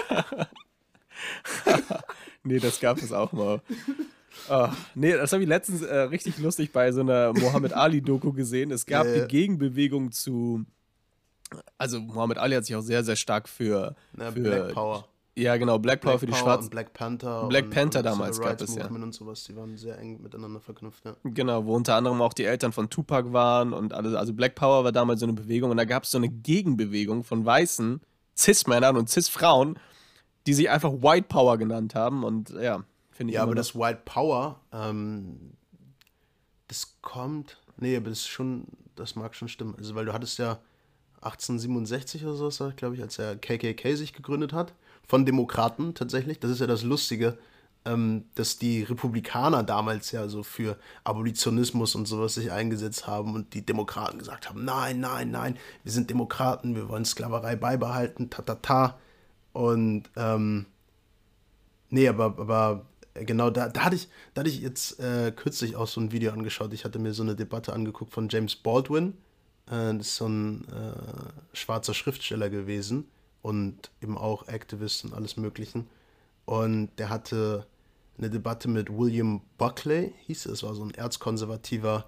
nee, das gab es auch mal. Oh, nee, das habe ich letztens äh, richtig lustig bei so einer Mohammed Ali-Doku gesehen. Es gab ja, die Gegenbewegung zu. Also, Mohammed Ali hat sich auch sehr, sehr stark für. Na, für Black Power. Ja, genau, Black, Power Black für die Schwarzen. Black Panther. Black und, Panther und damals gab es ja. Und sowas, die waren sehr eng miteinander verknüpft, ja. Genau, wo unter anderem auch die Eltern von Tupac waren und alles. Also Black Power war damals so eine Bewegung und da gab es so eine Gegenbewegung von weißen Cis-Männern und Cis-Frauen, die sich einfach White Power genannt haben und ja, finde ich. Ja, aber das White Power, ähm, das kommt. Nee, aber das ist schon, das mag schon stimmen. Also, weil du hattest ja 1867 oder so, glaube ich, als der KKK sich gegründet hat von Demokraten tatsächlich. Das ist ja das Lustige, ähm, dass die Republikaner damals ja so für Abolitionismus und sowas sich eingesetzt haben und die Demokraten gesagt haben, nein, nein, nein, wir sind Demokraten, wir wollen Sklaverei beibehalten, ta ta ta. Und ähm, nee, aber, aber genau, da, da, hatte ich, da hatte ich jetzt äh, kürzlich auch so ein Video angeschaut. Ich hatte mir so eine Debatte angeguckt von James Baldwin. Äh, das ist so ein äh, schwarzer Schriftsteller gewesen und eben auch Activist und alles Möglichen. Und der hatte eine Debatte mit William Buckley, hieß es, war so ein erzkonservativer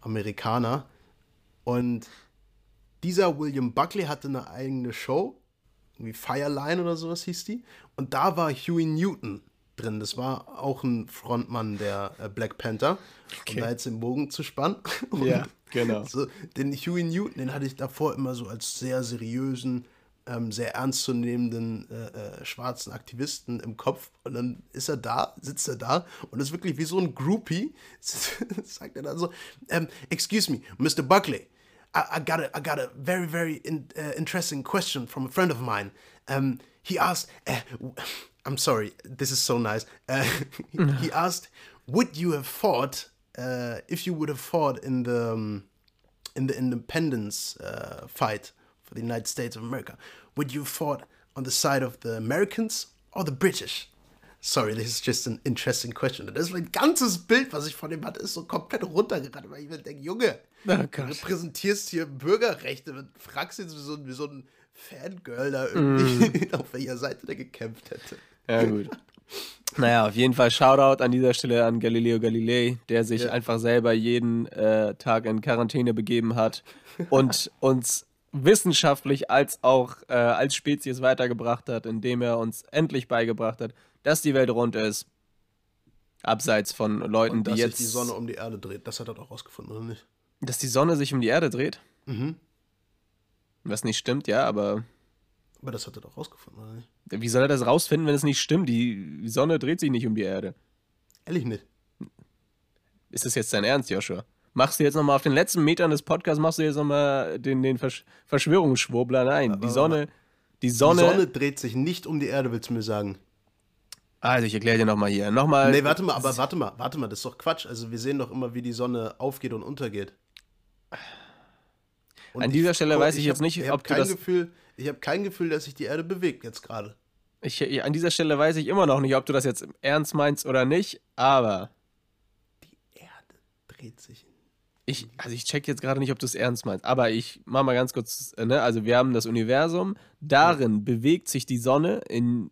Amerikaner. Und dieser William Buckley hatte eine eigene Show, wie Fireline oder sowas hieß die. Und da war Huey Newton drin. Das war auch ein Frontmann der äh, Black Panther. Okay. Und da jetzt den Bogen zu spannen. ja, genau. So, den Huey Newton, den hatte ich davor immer so als sehr seriösen, ähm, sehr ernstzunehmenden äh, äh, schwarzen Aktivisten im Kopf. Und dann ist er da, sitzt er da und ist wirklich wie so ein Groupie. sagt er dann so: um, Excuse me, Mr. Buckley. I, I, got, a, I got a very, very in, uh, interesting question from a friend of mine. Um, he asked, uh, I'm sorry, this is so nice. Uh, he asked, Would you have fought if you would have fought in the um, in the independence fight for the United States of America, would you have fought on the side of the Americans or the British? Sorry, this is just an interesting question. Das ist mein ganzes Bild, was ich von dem hatte, ist so komplett runtergerannt, weil ich mir denke, Junge, oh du repräsentierst hier Bürgerrechte und fragst jetzt wie so, wie so ein Fangirl da irgendwie, mm. auf welcher Seite der gekämpft hätte. Ja, gut. Naja, auf jeden Fall Shoutout an dieser Stelle an Galileo Galilei, der sich ja. einfach selber jeden äh, Tag in Quarantäne begeben hat und uns wissenschaftlich als auch äh, als Spezies weitergebracht hat, indem er uns endlich beigebracht hat, dass die Welt rund ist. Abseits von Leuten, und die jetzt. Dass sich die Sonne um die Erde dreht, das hat er doch rausgefunden, oder nicht? Dass die Sonne sich um die Erde dreht? Mhm. Was nicht stimmt, ja, aber. Aber das hat er doch rausgefunden, oder nicht? Wie soll er das rausfinden, wenn es nicht stimmt? Die Sonne dreht sich nicht um die Erde. Ehrlich nicht. Ist das jetzt dein Ernst, Joshua? Machst du jetzt nochmal auf den letzten Metern des Podcasts, machst du jetzt nochmal den, den Versch Verschwörungsschwurbler? Nein, aber, die Sonne. Die Sonne. Die Sonne dreht sich nicht um die Erde, willst du mir sagen? Also, ich erkläre dir nochmal hier. Nochmal. Nee, warte mal, aber warte mal, warte mal, das ist doch Quatsch. Also, wir sehen doch immer, wie die Sonne aufgeht und untergeht. Und An dieser ich, Stelle weiß ich, ich jetzt hab, nicht, ich ob du das. Gefühl, ich habe kein Gefühl, dass sich die Erde bewegt jetzt gerade. Ich, an dieser Stelle weiß ich immer noch nicht, ob du das jetzt ernst meinst oder nicht, aber. Die Erde dreht sich. Ich, also ich check jetzt gerade nicht, ob du es ernst meinst, aber ich mach mal ganz kurz, äh, ne? Also wir haben das Universum, darin bewegt sich die Sonne in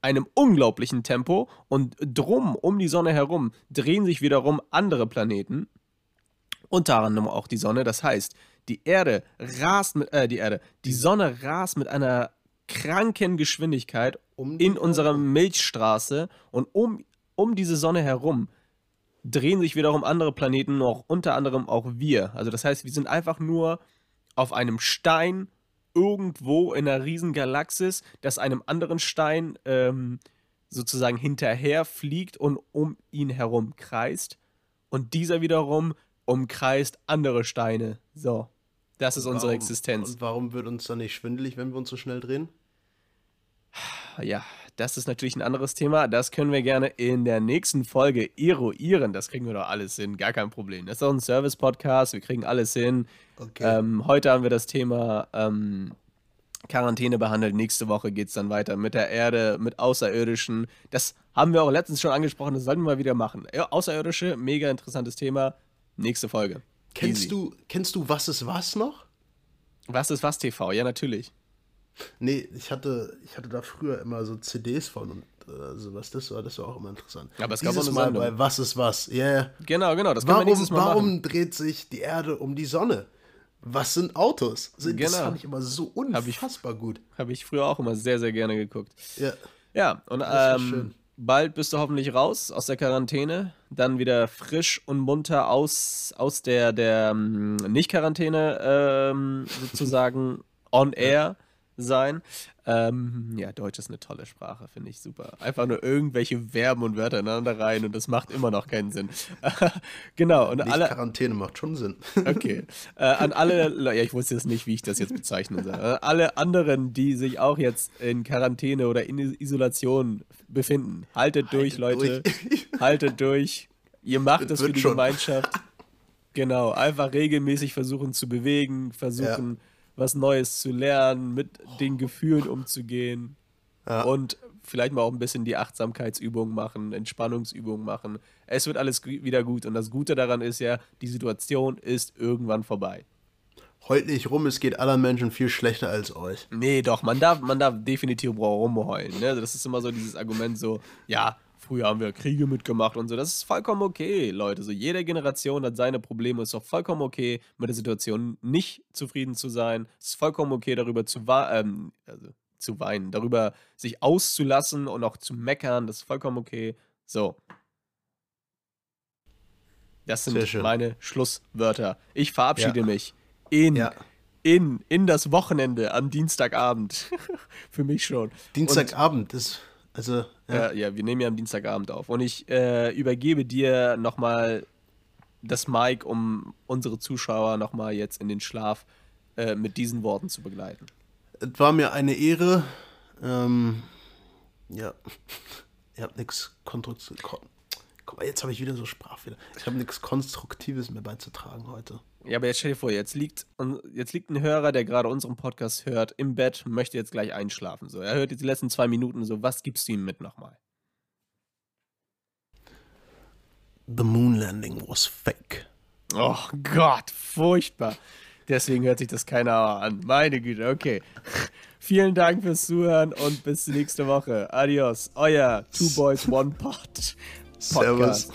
einem unglaublichen Tempo und drum, um die Sonne herum, drehen sich wiederum andere Planeten, unter anderem auch die Sonne. Das heißt, die Erde rast mit, äh, die Erde, die Sonne rast mit einer kranken Geschwindigkeit um in unserer Milchstraße und um, um diese Sonne herum drehen sich wiederum andere Planeten noch, unter anderem auch wir. Also das heißt, wir sind einfach nur auf einem Stein irgendwo in einer riesen Galaxis, das einem anderen Stein ähm, sozusagen hinterher fliegt und um ihn herum kreist. Und dieser wiederum umkreist andere Steine. So. Das ist unsere Existenz. Und warum wird uns dann nicht schwindelig, wenn wir uns so schnell drehen? Ja, das ist natürlich ein anderes Thema. Das können wir gerne in der nächsten Folge eruieren. Das kriegen wir doch alles hin, gar kein Problem. Das ist auch ein Service-Podcast, wir kriegen alles hin. Okay. Ähm, heute haben wir das Thema ähm, Quarantäne behandelt. Nächste Woche geht es dann weiter mit der Erde, mit Außerirdischen. Das haben wir auch letztens schon angesprochen, das sollten wir mal wieder machen. Ja, Außerirdische, mega interessantes Thema. Nächste Folge. Kennst du, kennst du Was ist was noch? Was ist was TV? Ja, natürlich. Nee, ich hatte, ich hatte da früher immer so CDs von und also was das war, das war auch immer interessant. Aber es gab dieses auch Mal bei Was ist was? Ja, yeah. Genau, genau, das warum, Mal Warum machen. dreht sich die Erde um die Sonne? Was sind Autos? Das genau. fand ich immer so unfassbar hab ich, gut. Habe ich früher auch immer sehr, sehr gerne geguckt. Ja. Ja, und ähm, bald bist du hoffentlich raus aus der Quarantäne, dann wieder frisch und munter aus, aus der, der ähm, Nicht-Quarantäne ähm, sozusagen on air sein. Ähm, ja, Deutsch ist eine tolle Sprache, finde ich super. Einfach nur irgendwelche Verben und Wörter ineinander rein und das macht immer noch keinen Sinn. genau. Und nicht alle, Quarantäne macht schon Sinn. okay. Äh, an alle, ja, ich wusste jetzt nicht, wie ich das jetzt bezeichnen soll. Äh, alle anderen, die sich auch jetzt in Quarantäne oder in Isolation befinden, haltet, haltet durch, Leute. Durch. haltet durch. Ihr macht es für die schon. Gemeinschaft. Genau, einfach regelmäßig versuchen zu bewegen, versuchen. Ja was Neues zu lernen, mit den Gefühlen umzugehen ja. und vielleicht mal auch ein bisschen die Achtsamkeitsübungen machen, Entspannungsübungen machen. Es wird alles wieder gut und das Gute daran ist ja, die Situation ist irgendwann vorbei. Heult nicht rum, es geht anderen Menschen viel schlechter als euch. Nee, doch, man darf, man darf definitiv rumheulen. Ne? Das ist immer so dieses Argument so, ja, Früher haben wir Kriege mitgemacht und so. Das ist vollkommen okay, Leute. So jede Generation hat seine Probleme. Es ist auch vollkommen okay, mit der Situation nicht zufrieden zu sein. Es ist vollkommen okay, darüber zu, ähm, also, zu weinen, darüber sich auszulassen und auch zu meckern. Das ist vollkommen okay. So. Das sind meine Schlusswörter. Ich verabschiede ja. mich in, ja. in, in das Wochenende am Dienstagabend. Für mich schon. Dienstagabend ist also, ja. Äh, ja, wir nehmen ja am Dienstagabend auf. Und ich äh, übergebe dir nochmal das Mic, um unsere Zuschauer nochmal jetzt in den Schlaf äh, mit diesen Worten zu begleiten. Es war mir eine Ehre. Ähm, ja, ihr habt nichts Konstruktives. Guck mal, jetzt habe ich wieder so Sprachfehler. Ich habe nichts Konstruktives mehr beizutragen heute. Ja, aber jetzt stell dir vor, jetzt liegt, jetzt liegt ein Hörer, der gerade unseren Podcast hört, im Bett, möchte jetzt gleich einschlafen. So, er hört jetzt die letzten zwei Minuten so, was gibst du ihm mit nochmal? The moon landing was fake. Oh Gott, furchtbar. Deswegen hört sich das keiner an. Meine Güte, okay. Vielen Dank fürs Zuhören und bis nächste Woche. Adios, euer Two Boys One Part Podcast. Servus.